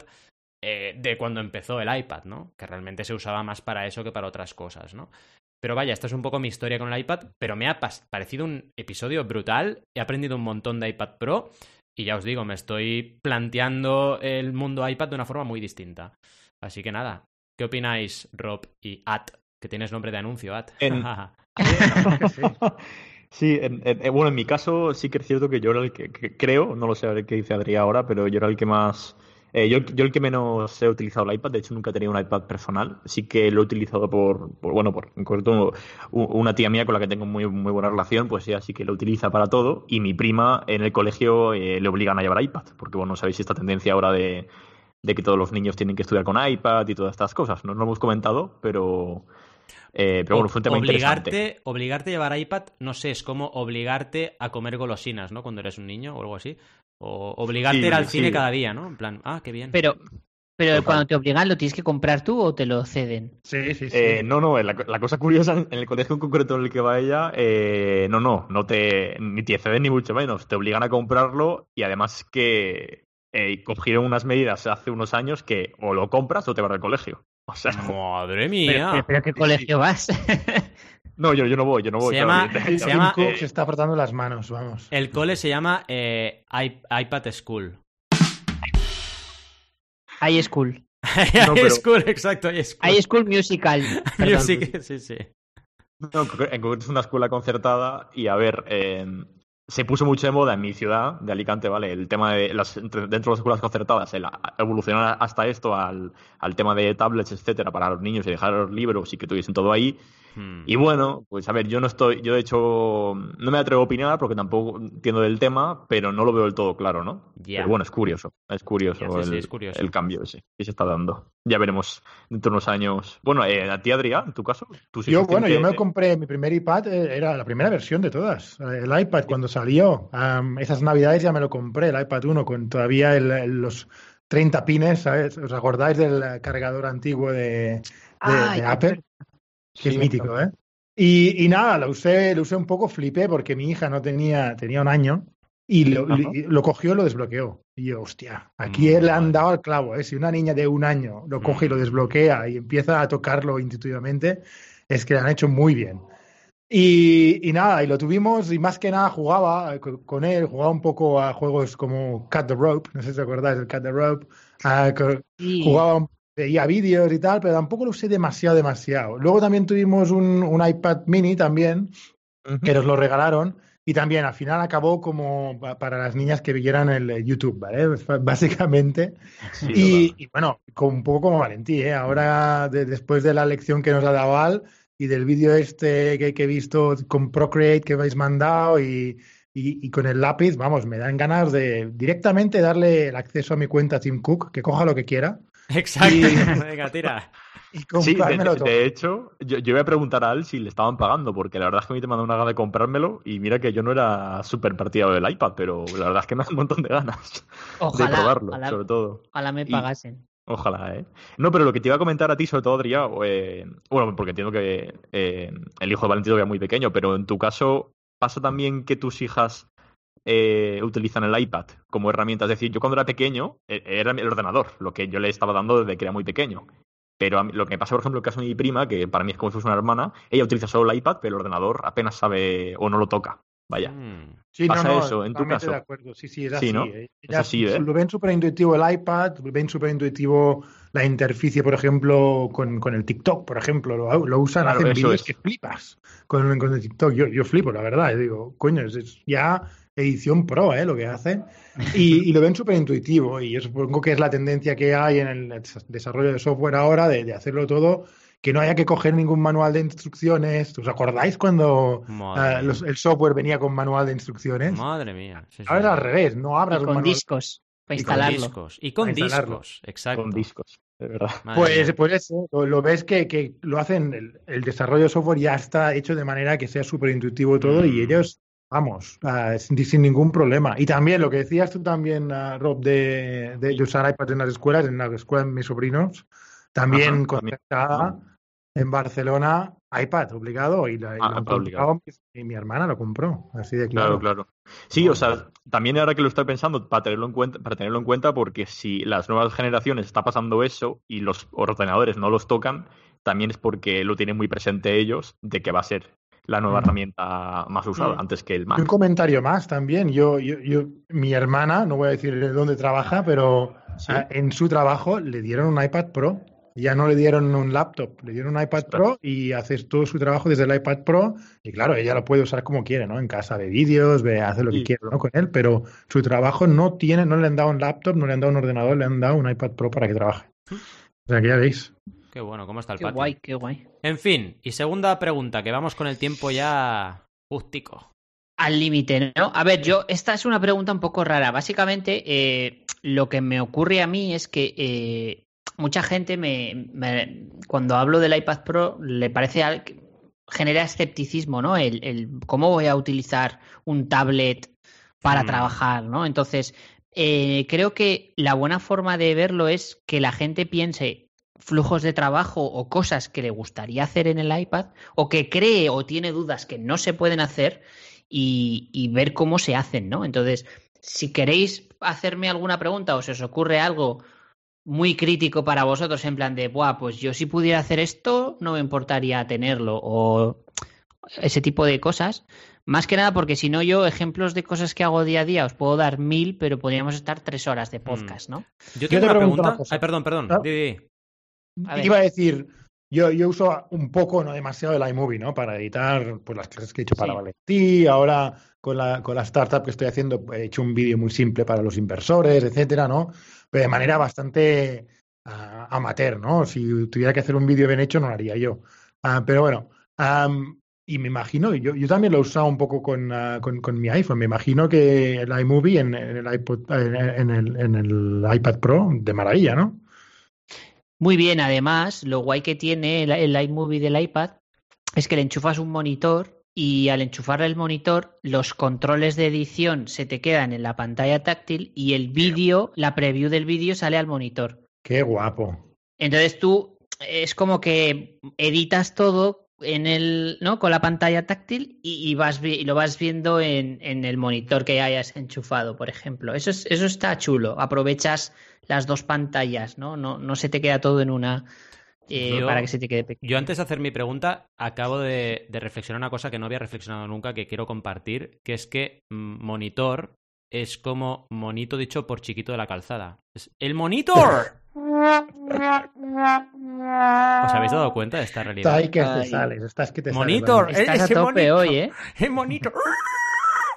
eh, de cuando empezó el iPad, ¿no? Que realmente se usaba más para eso que para otras cosas, ¿no? Pero vaya, esta es un poco mi historia con el iPad, pero me ha parecido un episodio brutal, he aprendido un montón de iPad Pro y ya os digo, me estoy planteando el mundo iPad de una forma muy distinta. Así que nada, ¿qué opináis, Rob y At? Que tienes nombre de anuncio, At. [LAUGHS] [LAUGHS] sí, bueno, en mi caso sí que es cierto que yo era el que, creo, no lo sé a ver qué dice Adrián ahora, pero yo era el que más eh, yo, yo, el que menos he utilizado el iPad, de hecho nunca he tenido un iPad personal, sí que lo he utilizado por, bueno, por en concreto una tía mía con la que tengo muy, muy buena relación, pues ella sí que lo utiliza para todo y mi prima en el colegio eh, le obligan a llevar iPad, porque bueno, sabéis esta tendencia ahora de, de que todos los niños tienen que estudiar con iPad y todas estas cosas, no lo hemos comentado, pero... Eh, pero bueno, fue un tema obligarte, interesante. Obligarte a llevar iPad, no sé, es como obligarte a comer golosinas, ¿no? Cuando eres un niño o algo así. O obligarte a ir al cine cada día, ¿no? En plan, ah, qué bien. Pero, pero cuando te obligan, ¿lo tienes que comprar tú o te lo ceden? Sí, sí, sí. Eh, no, no, la, cosa curiosa, en el colegio en concreto en el que va ella, eh, no, no, no te, ni te ceden ni mucho menos, te obligan a comprarlo y además que eh, cogieron unas medidas hace unos años que o lo compras o te vas al colegio. O sea, madre mía. Pero, ¿qué colegio vas? [LAUGHS] No, yo, yo no voy, yo no voy. Se llama, se, llama se está frotando las manos, vamos. El cole se llama eh, iPad School. High School. [LAUGHS] high School, exacto. High School, high school Musical. [LAUGHS] Music, sí, sí. No, es una escuela concertada y a ver, eh, se puso mucho de moda en mi ciudad de Alicante, ¿vale? El tema de las, dentro de las escuelas concertadas, el evolucionar hasta esto al, al tema de tablets, etcétera, para los niños y dejar los libros y que tuviesen todo ahí. Hmm. Y bueno, pues a ver, yo no estoy, yo de hecho no me atrevo a opinar porque tampoco entiendo del tema, pero no lo veo del todo claro, ¿no? Pero bueno, es curioso, es curioso, el, cambio ese que se está dando. Ya veremos dentro de unos años. Bueno, eh, a ti Adrián, en tu caso, ¿tú Yo, bueno, yo me compré mi primer iPad, eh, era la primera versión de todas, eh, el iPad cuando salió. esas navidades ya me lo compré, el iPad 1 con todavía los 30 pines, ¿sabes? ¿Os acordáis del cargador antiguo de, de Apple? Que es mítico, ¿eh? Y, y, nada, lo usé, lo usé un poco, flipé porque mi hija no tenía, tenía un año y lo, lo cogió y lo desbloqueó. Y yo, hostia, aquí mm, le han dado al clavo, ¿eh? Si una niña de un año lo coge y lo mm. desbloquea y empieza a tocarlo intuitivamente, es que lo han hecho muy bien. Y, y, nada, y lo tuvimos y más que nada jugaba con él, jugaba un poco a juegos como Cut the Rope, no sé si os acordáis del Cut the Rope, jugaba un veía vídeos y tal, pero tampoco lo usé demasiado, demasiado. Luego también tuvimos un, un iPad mini también, que nos lo regalaron, y también al final acabó como para las niñas que vieran el YouTube, ¿vale? [LAUGHS] Básicamente. y, bueno, con, un poco como Valentí, ¿eh? Ahora, después de la lección que nos ha dado Al y del vídeo este que, que, he visto con Procreate que habéis mandado y, y, y, con el lápiz, vamos, me dan ganas de directamente darle el acceso a mi cuenta Tim Cook, que coja lo que quiera Exacto. Y- [LAUGHS] Venga, tira. y Sí, de, de- de hecho, yo, yo voy a preguntar a Al si le estaban pagando, porque la verdad es que a mí te mandó una gana de comprármelo y mira que yo no era súper partidario del iPad, pero la verdad es que me da un montón de ganas de Ojalá, probarlo, ojalá, sobre todo. ojalá me Y- pagasen. Ojalá, ¿eh? No, pero lo que te iba a comentar a ti, sobre todo, Adrián, eh, bueno, porque entiendo que eh, el hijo de Valentino era muy pequeño, pero en tu caso, ¿pasa también que tus hijas eh, utilizan el iPad como herramienta? Es decir, yo cuando era pequeño, eh, era el ordenador, lo que yo le estaba dando desde que era muy pequeño. Pero a mí- lo que me pasa, por ejemplo, en el caso de mi prima, que para mí es como si fuese una hermana, ella utiliza solo el iPad, pero el ordenador apenas sabe o no lo toca. Vaya. Mm. Sí, pasa eso en tu caso. de acuerdo. Sí, sí, es Sí, así. ¿no? eh. Es así, ¿eh? Lo ven súper intuitivo el iPad, ven súper intuitivo la interficie, por ejemplo, con, con el TikTok, por ejemplo. Lo, lo usan, Claro, hacen vídeos es. que flipas con, con el TikTok. Yo, yo flipo, la verdad. Yo digo, coño, es, es ya edición pro, ¿eh? Lo que hacen. [LAUGHS] Y, y lo ven súper intuitivo. Y yo supongo que es la tendencia que hay en el desarrollo de software ahora de, de hacerlo todo. Que no haya que coger ningún manual de instrucciones. ¿Os acordáis cuando Madre mía. los- el software venía con manual de instrucciones? Madre mía. sí, sí. Ahora es al revés, no abras Y con manual. discos para Y con discos. Y con discos. Exacto. Con discos, de verdad. Madre Pues, pues eso, lo, lo ves que, que lo hacen, el, el desarrollo de software ya está hecho de manera que sea súper intuitivo todo y Mm. ellos, vamos, ah, sin, ningún problema. Y también lo que decías tú también, ah, Rob, de, de, de usar iPads en las escuelas, en la escuela de mis sobrinos, también concertada en Barcelona, iPad obligado y, la, y Ah, lo obligado. y mi hermana lo compró, así de claro. Claro, claro. Sí, o sea, también ahora que lo estoy pensando, para tenerlo en cuenta, para tenerlo en cuenta, porque si las nuevas generaciones está pasando eso y los ordenadores no los tocan, también es porque lo tienen muy presente ellos de que va a ser la nueva Mm. herramienta más usada Mm. antes que el Y un Mac. comentario más también. Yo, yo, yo, mi hermana, no voy a decir de dónde trabaja, pero Sí. ah, en su trabajo le dieron un iPad Pro. Ya no le dieron un laptop, le dieron un iPad. Pro y haces todo su trabajo desde el iPad Pro. Y claro, ella lo puede usar como quiere, ¿no? En casa de vídeos, ve, hace lo que Sí. quiere, ¿no? Con él, pero su trabajo no tiene, no le han dado un laptop, no le han dado un ordenador, le han dado un iPad Pro para que trabaje. O sea que ya veis. Qué bueno, ¿cómo está el Qué patio? guay, qué guay. En fin, y segunda pregunta, que vamos con el tiempo ya justico. Al límite, ¿no? A ver, yo, esta es una pregunta un poco rara. Básicamente, eh, lo que me ocurre a mí es que eh, mucha gente me, me- cuando hablo del iPad Pro, le parece al- genera escepticismo, ¿no? El, el cómo voy a utilizar un tablet para Mm. trabajar, ¿no? Entonces, eh, creo que la buena forma de verlo es que la gente piense flujos de trabajo o cosas que le gustaría hacer en el iPad o que cree o tiene dudas que no se pueden hacer y, y ver cómo se hacen, ¿no? Entonces, si queréis hacerme alguna pregunta o se os ocurre algo muy crítico para vosotros, en plan de, Buah, pues yo si pudiera hacer esto, no me importaría tenerlo, o ese tipo de cosas. Más que nada porque si no, yo ejemplos de cosas que hago día a día os puedo dar mil, pero podríamos estar tres horas de podcast, ¿no? Yo te tengo una pregunta. una. Ay, perdón, perdón. Ah. Di, di. A. Iba a decir, yo, yo uso un poco, no demasiado, el iMovie, ¿no? Para editar pues, las clases que he hecho para Sí. Valentí. Ahora, con la, con la startup que estoy haciendo, he hecho un vídeo muy simple para los inversores, etcétera, ¿no? Pero de manera bastante ah, amateur, ¿no? Si tuviera que hacer un vídeo bien hecho, no lo haría yo. Ah, pero bueno, am, y me imagino, yo, yo también lo he usado un poco con, ah, con, con mi iPhone. Me imagino que el iMovie en, en el iPod, en, en el, en el iPad Pro, de maravilla, ¿no? Muy bien, además, lo guay que tiene el, el iMovie del iPad es que le enchufas un monitor y al enchufarle el monitor, los controles de edición se te quedan en la pantalla táctil y el vídeo, la preview del vídeo sale al monitor. Qué guapo. Entonces tú es como que editas todo en el, ¿no? Con la pantalla táctil y, y vas y lo vas viendo en, en el monitor que hayas enchufado, por ejemplo. Eso es, eso está chulo. Aprovechas las dos pantallas, ¿no? No, no se te queda todo en una eh, Yo- para que se te quede pequeño. Yo antes de hacer mi pregunta, acabo de, de reflexionar una cosa que no había reflexionado nunca, que quiero compartir, que es que mm, monitor es como monito dicho por chiquito de la calzada. Es el monitor. ¿Os habéis dado cuenta de esta realidad? ahí que te Ay. sales, estás que te Monitor, sales. Estás a ese tope monito. hoy, ¿eh? [LAUGHS] ¡El monitor!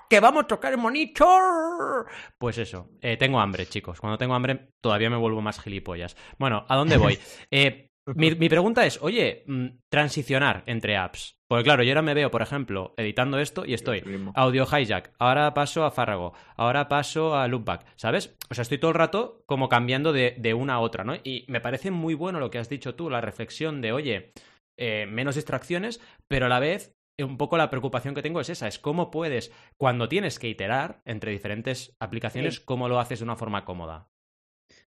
¡Que vamos a tocar el monitor! Pues eso, eh, tengo hambre, chicos. Cuando tengo hambre todavía me vuelvo más gilipollas. Bueno, ¿a dónde voy? [LAUGHS] Eh, mi, mi, pregunta es, oye, mm, transicionar entre apps. Porque claro, yo ahora me veo, por ejemplo, editando esto y estoy audio hijack, ahora paso a Farrago, ahora paso a loopback, ¿sabes? O sea, estoy todo el rato como cambiando de, de una a otra, ¿no? Y me parece muy bueno lo que has dicho tú, la reflexión de, oye, eh, menos distracciones, pero a la vez un poco la preocupación que tengo es esa, es cómo puedes, cuando tienes que iterar entre diferentes aplicaciones, cómo lo haces de una forma cómoda.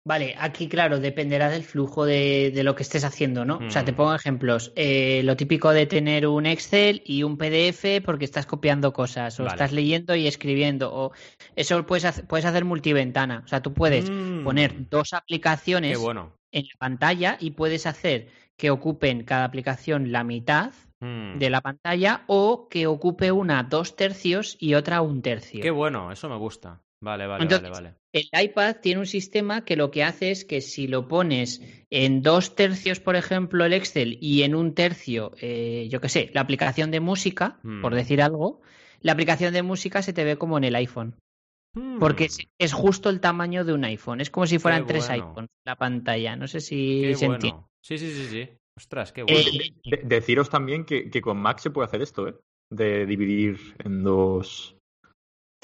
Vale, aquí claro, dependerá del flujo de, de lo que estés haciendo, ¿no? O sea, te mm. pongo ejemplos. Eh, lo típico de tener un Excel y un PDF porque estás copiando cosas, o estás leyendo y escribiendo, o eso puedes, hacer, puedes hacer multiventana. O sea, tú puedes mm. poner dos aplicaciones en la pantalla y puedes hacer que ocupen cada aplicación la mitad mm. de la pantalla o que ocupe una dos tercios y otra un tercio. Qué bueno, eso me gusta. Vale, vale, vale, vale. El iPad tiene un sistema que lo que hace es que si lo pones en dos tercios, por ejemplo, el Excel y en un tercio, eh, yo qué sé, la aplicación de música, por hmm. decir algo, la aplicación de música se te ve como en el iPhone. Porque hmm. es, justo el tamaño de un iPhone. Es como si fueran tres iPhones la pantalla. No sé si se entiende. Sí, sí, sí, sí. Ostras, qué bueno. Eh, deciros también que, que, con Mac se puede hacer esto, ¿eh? De dividir en dos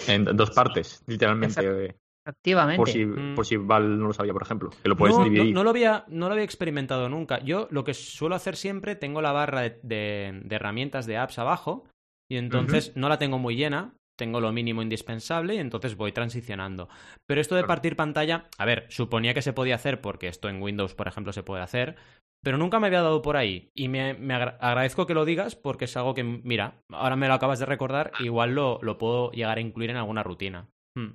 en dos partes, literalmente. Efectivamente. Por si, mm. por si Val no lo sabía, por ejemplo. Que lo puedes dividir. No, lo había, no lo había experimentado nunca. Yo lo que suelo hacer siempre, tengo la barra de, de, herramientas de apps abajo. Y entonces no la tengo muy llena. Tengo lo mínimo indispensable y entonces voy transicionando. Pero esto de partir pantalla, a ver, suponía que se podía hacer porque esto en Windows, por ejemplo, se puede hacer, pero nunca me había dado por ahí. Y me, agradezco que lo digas porque es algo que, mira, ahora me lo acabas de recordar, igual lo, lo puedo llegar a incluir en alguna rutina. Hmm.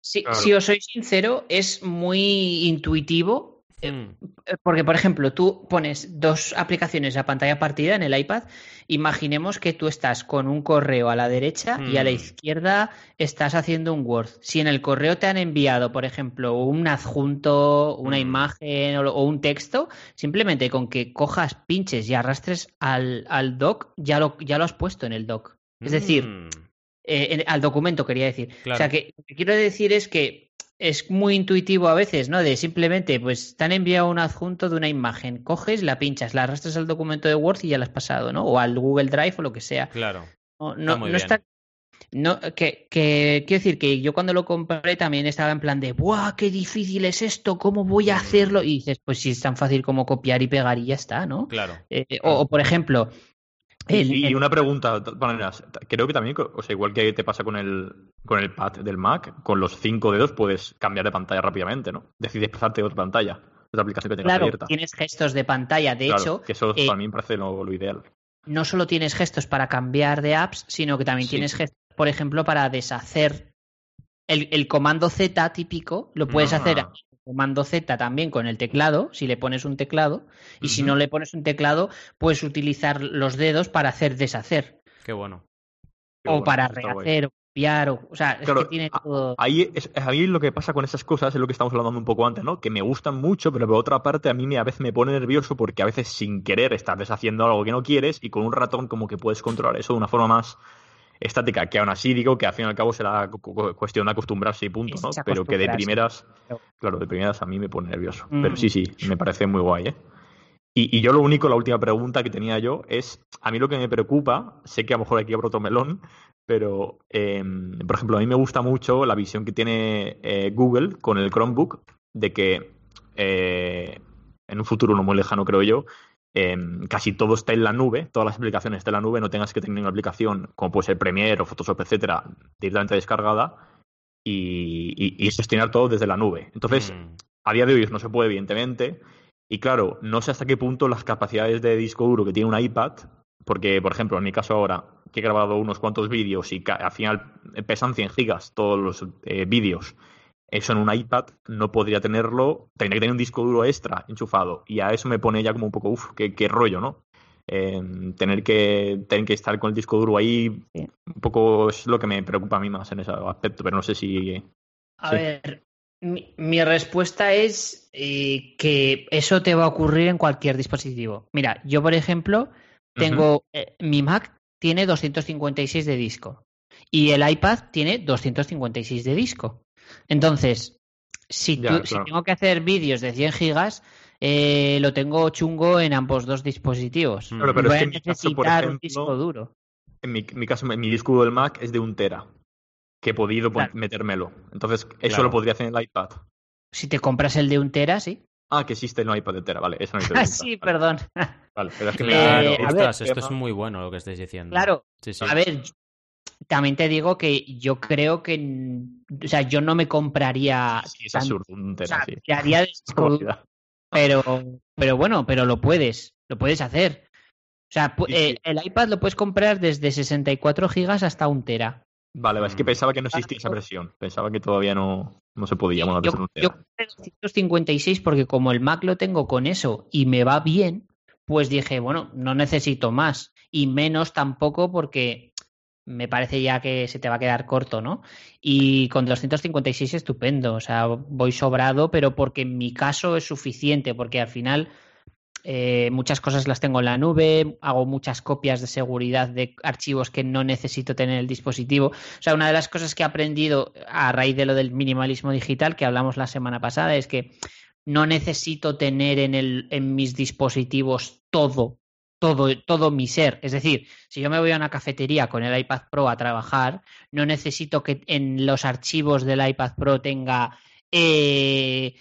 Si os soy sincero, es muy intuitivo mm. eh, porque, por ejemplo, tú pones dos aplicaciones a pantalla partida en el iPad. Imaginemos que tú estás con un correo a la derecha y a la mm. izquierda estás haciendo un Word. Si en el correo te han enviado, por ejemplo, un adjunto, una mm. imagen o, un texto, simplemente con que cojas, pinches y arrastres al, al doc, ya lo, ya lo has puesto en el doc. Es decir, eh, al documento quería decir. O sea, que lo que quiero decir es que es muy intuitivo a veces, ¿no? De simplemente, pues te han enviado un adjunto de una imagen, coges, la pinchas, la arrastras al documento de Word y ya la has pasado, ¿no? O al Google Drive o lo que sea. Claro. No, no, está, no que, que, quiero decir que yo cuando lo compré también estaba en plan de, ¡buah, qué difícil es esto! ¿Cómo voy a hacerlo? Y dices, pues si es tan fácil como copiar y pegar y ya está, ¿no? Claro. Eh, o, por ejemplo, y, una pregunta, creo que también, o sea, igual que te pasa con el, con el pad del Mac, con los cinco dedos puedes cambiar de pantalla rápidamente, ¿no? Decir desplazarte de otra pantalla, de aplicación que tengas claro, tienes gestos de pantalla, de hecho... Que eso para mí me parece lo, ideal. No solo tienes gestos para cambiar de apps, sino que también tienes gestos, por ejemplo, para deshacer el, el comando Z típico, lo puedes hacer comando Z también con el teclado, si le pones un teclado, y si no le pones un teclado, puedes utilizar los dedos para hacer deshacer. Qué bueno. o para rehacer, o copiar, o, o sea, es que tiene todo. Ahí, es, ahí lo que pasa con esas cosas es lo que estamos hablando un poco antes, ¿no? Que me gustan mucho, pero por otra parte a mí me, a veces me pone nervioso porque a veces sin querer estás deshaciendo algo que no quieres y con un ratón como que puedes controlar eso de una forma más estática, que aún así digo que al fin y al cabo será cuestión de acostumbrarse y punto, ¿no? Pero que de primeras, claro, de primeras a mí me pone nervioso. Pero sí, sí, me parece muy guay, ¿eh? Y, yo lo único, la última pregunta que tenía yo es, a mí lo que me preocupa, sé que a lo mejor aquí abro otro melón, pero, em, por ejemplo, a mí me gusta mucho la visión que tiene eh, Google con el Chromebook de que eh, en un futuro no muy lejano, creo yo, Em, casi todo está en la nube, todas las aplicaciones están en la nube, no tengas que tener una aplicación como puede ser Premiere o Photoshop, etcétera, directamente descargada y, y, gestionar todo desde la nube. Entonces, mm. a día de hoy no se puede, evidentemente. Y claro, no sé hasta qué punto las capacidades de disco duro que tiene un iPad, porque, por ejemplo, en mi caso ahora, que he grabado unos cuantos vídeos y al final pesan 100 gigas todos los eh, vídeos eso en un iPad no podría tenerlo, tendría que tener un disco duro extra enchufado. Y a eso me pone ya como un poco, uff, qué, qué rollo, ¿no? tener, que, tener que estar con el disco duro ahí, un poco es lo que me preocupa a mí más en ese aspecto, pero no sé si... A ver, mi, respuesta es eh, que eso te va a ocurrir en cualquier dispositivo. Mira, yo por ejemplo, tengo eh, mi Mac tiene 256 de disco y el iPad tiene 256 de disco. Entonces, si, tengo que hacer vídeos de 100 gigas, eh, lo tengo chungo en ambos dos dispositivos. Claro, pero Voy es que a mi caso, por necesitar un ejemplo, disco duro. En mi, mi caso, mi disco del Mac es de un tera, que he podido Claro. metérmelo. Entonces, eso Claro. lo podría hacer en el iPad. Si te compras el de un tera, sí. Ah, que existe el iPad de tera, vale, eso no [LAUGHS] Ah, interesa. sí, vale, perdón. Vale, pero es que [LAUGHS] me- Claro, Eh, a ostras, ver, esto es muy bueno lo que estáis diciendo. Claro, Sí, sí. A ver, también te digo que yo creo que, o sea, yo no me compraría, Sí, es absurdo, un o tera, sea, sí. te haría de pero, pero bueno, pero lo puedes, lo puedes hacer. O sea, Sí, eh, el iPad lo puedes comprar desde 64 gigas hasta un tera. Vale, es que Mm. pensaba que no existía esa versión. Pensaba que todavía no, no se podía. Bueno, yo, un yo tera. compré 256 porque como el Mac lo tengo con eso y me va bien, pues dije, bueno, no necesito más y menos tampoco porque me parece ya que se te va a quedar corto, ¿no? Y con 256 estupendo, o sea, voy sobrado, pero porque en mi caso es suficiente, porque al final eh, muchas cosas las tengo en la nube, hago muchas copias de seguridad de archivos que no necesito tener en el dispositivo. O sea, una de las cosas que he aprendido a raíz de lo del minimalismo digital que hablamos la semana pasada es que no necesito tener en, mis dispositivos todo, todo, todo mi ser. Es decir, si yo me voy a una cafetería con el iPad Pro a trabajar, no necesito que en los archivos del iPad Pro tenga eh,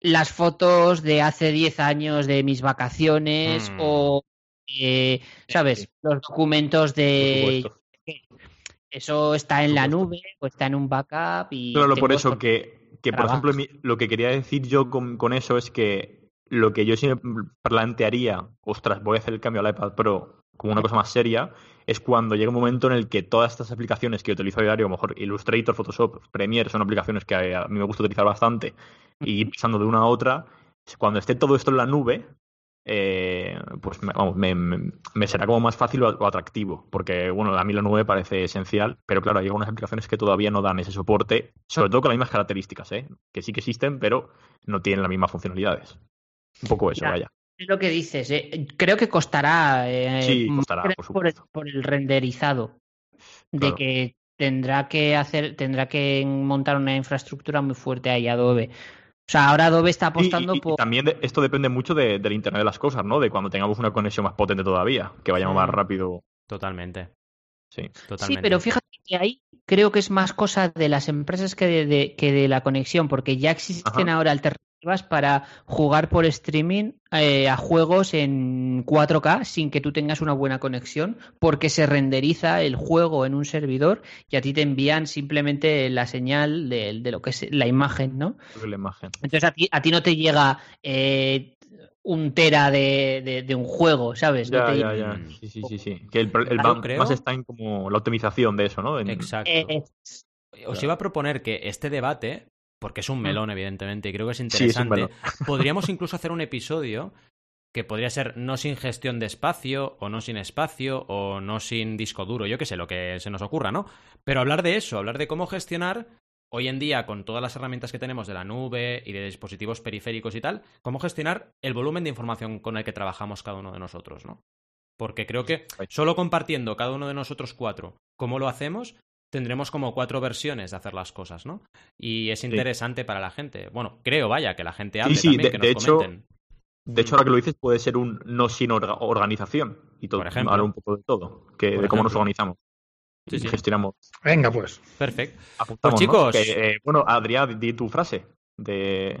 las fotos de hace 10 años de mis vacaciones Mm. o, eh, ¿sabes? Los documentos de... Eso está en la nube o está en un backup y... Claro, por eso que, que por ejemplo, lo que quería decir yo con, con eso es que lo que yo sí me plantearía, ostras, voy a hacer el cambio al iPad Pro como una cosa más seria, es cuando llega un momento en el que todas estas aplicaciones que utilizo a diario, a lo mejor Illustrator, Photoshop, Premiere, son aplicaciones que a mí me gusta utilizar bastante, y ir pasando de una a otra, cuando esté todo esto en la nube, eh, pues me, vamos, me, me- me será como más fácil o, o atractivo, porque bueno, a mí la nube parece esencial, pero claro, hay algunas aplicaciones que todavía no dan ese soporte, sobre todo con las mismas características, ¿eh? que sí que existen, pero no tienen las mismas funcionalidades. Un poco eso, Ya. vaya. Es lo que dices. eh. Creo que costará. eh, Sí, costará, por por el, supuesto. por el renderizado. De Claro. que tendrá que hacer, tendrá que montar una infraestructura muy fuerte ahí Adobe. O sea, ahora Adobe está apostando y, y por. también de- esto depende mucho de- del Internet de las cosas, ¿no? De cuando tengamos una conexión más potente todavía, que vayamos más rápido. Totalmente. Sí. Totalmente. Sí, pero fíjate que ahí creo que es más cosa de las empresas que de, de- que de la conexión, porque ya existen Ajá. ahora alternativas para jugar por streaming eh, a juegos en 4K sin que tú tengas una buena conexión, porque se renderiza el juego en un servidor y a ti te envían simplemente la señal de, de lo que es la imagen, ¿no? La imagen. Entonces a ti, a ti no te llega eh, un tera de, de- de un juego, ¿sabes? No Ya, te ya, llega- ya. Sí, sí, sí, sí. Que el, el creo- más está en como la optimización de eso, ¿no? En- Exacto. Eh, Os iba a proponer que este debate, porque es un melón, evidentemente, y creo que es Mm. Sí, es un interesante, [LAUGHS] podríamos incluso hacer un episodio que podría ser no sin gestión de espacio, o no sin espacio, o no sin disco duro, yo qué sé, lo que se nos ocurra, ¿no? Pero hablar de eso, hablar de cómo gestionar hoy en día con todas las herramientas que tenemos de la nube y de dispositivos periféricos y tal, cómo gestionar el volumen de información con el que trabajamos cada uno de nosotros, ¿no? Porque creo que solo compartiendo cada uno de nosotros cuatro cómo lo hacemos, tendremos como cuatro versiones de hacer las cosas, ¿no? Y es interesante para la gente. Bueno, creo, vaya, que la gente hable sí, también, de- que de nos hecho, comenten. De hecho, ahora que lo dices, puede ser un no sin orga- organización. Y todo, Por ejemplo. hablar un poco de todo, que, de cómo nos organizamos. Sí, y sí. gestionamos. Venga, pues. Perfecto. Apuntamos, Pues, ¿no? chicos. Que, eh, bueno, Adrián, di tu frase. De.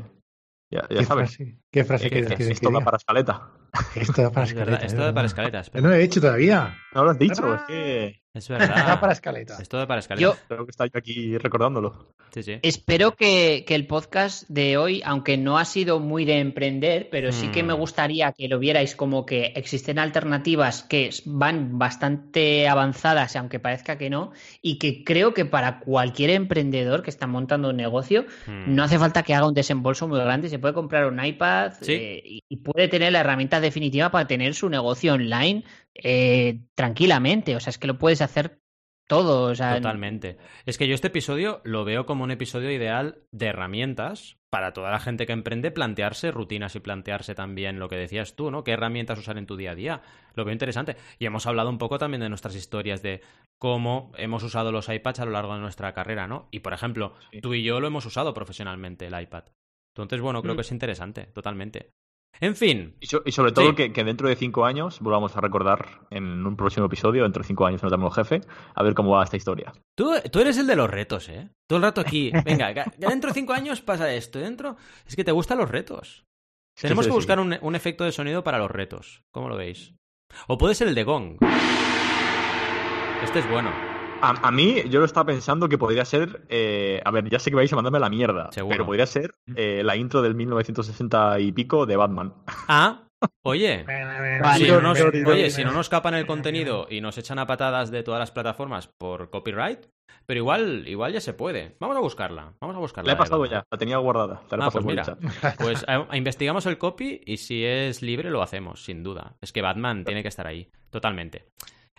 Ya, ya ¿Qué sabes. frase, ¿Qué frase Eh, quieres que que esto da para escaleta. Esto da para Es verdad, escaleta. esto es da para escaletas. Pero- No lo he hecho todavía. No lo has dicho, es que. Es Da verdad. [LAUGHS] para escaleta. Esto da para escaletas. Yo- Creo que está yo aquí recordándolo. Sí, sí. Espero que, que el podcast de hoy, aunque no ha sido muy de emprender, pero sí que me Mm. gustaría que lo vierais como que existen alternativas que van bastante avanzadas, aunque parezca que no, y que creo que para cualquier emprendedor que está montando un negocio, Mm. no hace falta que haga un desembolso muy grande, se puede comprar un iPad Sí. eh, y, y puede tener la herramienta definitiva para tener su negocio online eh, tranquilamente. O sea, es que lo puedes hacer todo. O sea, Totalmente. Es que yo este episodio lo veo como un episodio ideal de herramientas para toda la gente que emprende, plantearse rutinas y plantearse también lo que decías tú, ¿no? ¿Qué herramientas usar en tu día a día? Lo veo interesante. Y hemos hablado un poco también de nuestras historias de cómo hemos usado los iPads a lo largo de nuestra carrera, ¿no? Y por ejemplo, Sí. tú y yo lo hemos usado profesionalmente, el iPad. Entonces, bueno, creo Mm. que es interesante, totalmente. En fin. Y, sobre todo que, dentro de cinco años volvamos a recordar en un próximo episodio, dentro de cinco años no tenemos jefe, a ver cómo va esta historia. Tú, tú eres el de los retos, ¿eh? Todo el rato aquí. Venga, [LAUGHS] dentro de cinco años pasa esto. Dentro. Es que te gustan los retos. Tenemos que buscar un, un, efecto de sonido para los retos. ¿Cómo lo veis? O puede ser el de Gong. Este es bueno. A, mí, yo lo estaba pensando que podría ser. Eh, a ver, ya sé que vais a mandarme la mierda. Pero podría ser eh, la intro del 1960 y pico de Batman. [LAUGHS] Ah, Oye, [LAUGHS] si no nos, oye, si no nos capan el contenido y nos echan a patadas de todas las plataformas por copyright, pero igual, igual ya se puede. Vamos a buscarla. Vamos a buscarla. La he pasado ya, la tenía guardada. ah, pues mira, [LAUGHS] pues eh, investigamos el copy y si es libre lo hacemos, sin duda. Es que Batman tiene que estar ahí, totalmente.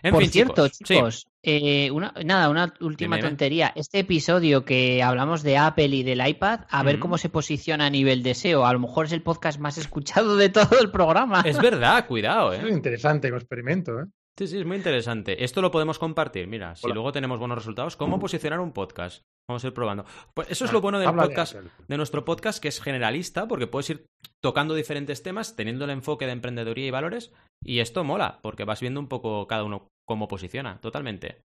Por cierto, chicos, eh, una, nada, una última tontería. Este episodio que hablamos de Apple y del iPad, a ver cómo se posiciona a nivel de SEO. A lo mejor es el podcast más escuchado de todo el programa. Es verdad, cuidado, ¿eh? Es interesante el experimento, ¿eh? Sí, sí, es muy interesante. Esto lo podemos compartir. Mira, si luego tenemos buenos resultados, ¿cómo posicionar un podcast? Vamos a ir probando. Pues eso es lo bueno del podcast, de, nuestro podcast, que es generalista, porque puedes ir tocando diferentes temas, teniendo el enfoque de emprendeduría y valores, y esto mola, porque vas viendo un poco cada uno cómo posiciona, totalmente.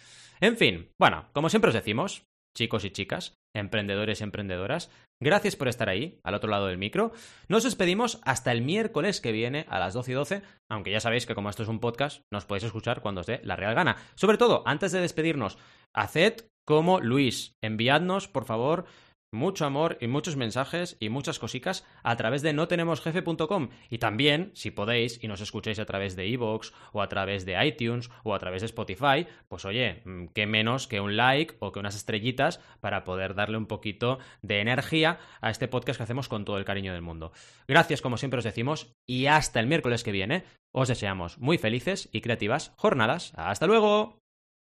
En fin, bueno, como siempre os decimos, chicos y chicas, emprendedores y emprendedoras, gracias por estar ahí, al otro lado del micro. Nos despedimos hasta el miércoles que viene a las 12 y 12, aunque ya sabéis que como esto es un podcast, nos podéis escuchar cuando os dé la real gana. Sobre todo, antes de despedirnos, haced como Luis, enviadnos, por favor, mucho amor y muchos mensajes y muchas cositas a través de notenemosjefe.com y también, si podéis y nos escucháis a través de iVoox o a través de iTunes o a través de Spotify, pues oye, mm, qué menos que un like o que unas estrellitas para poder darle un poquito de energía a este podcast que hacemos con todo el cariño del mundo. Gracias como siempre os decimos y hasta el miércoles que viene os deseamos muy felices y creativas jornadas. Hasta luego.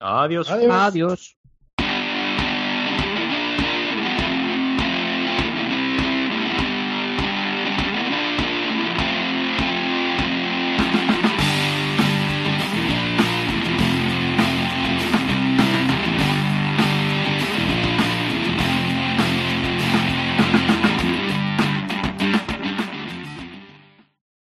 Adiós. Adiós.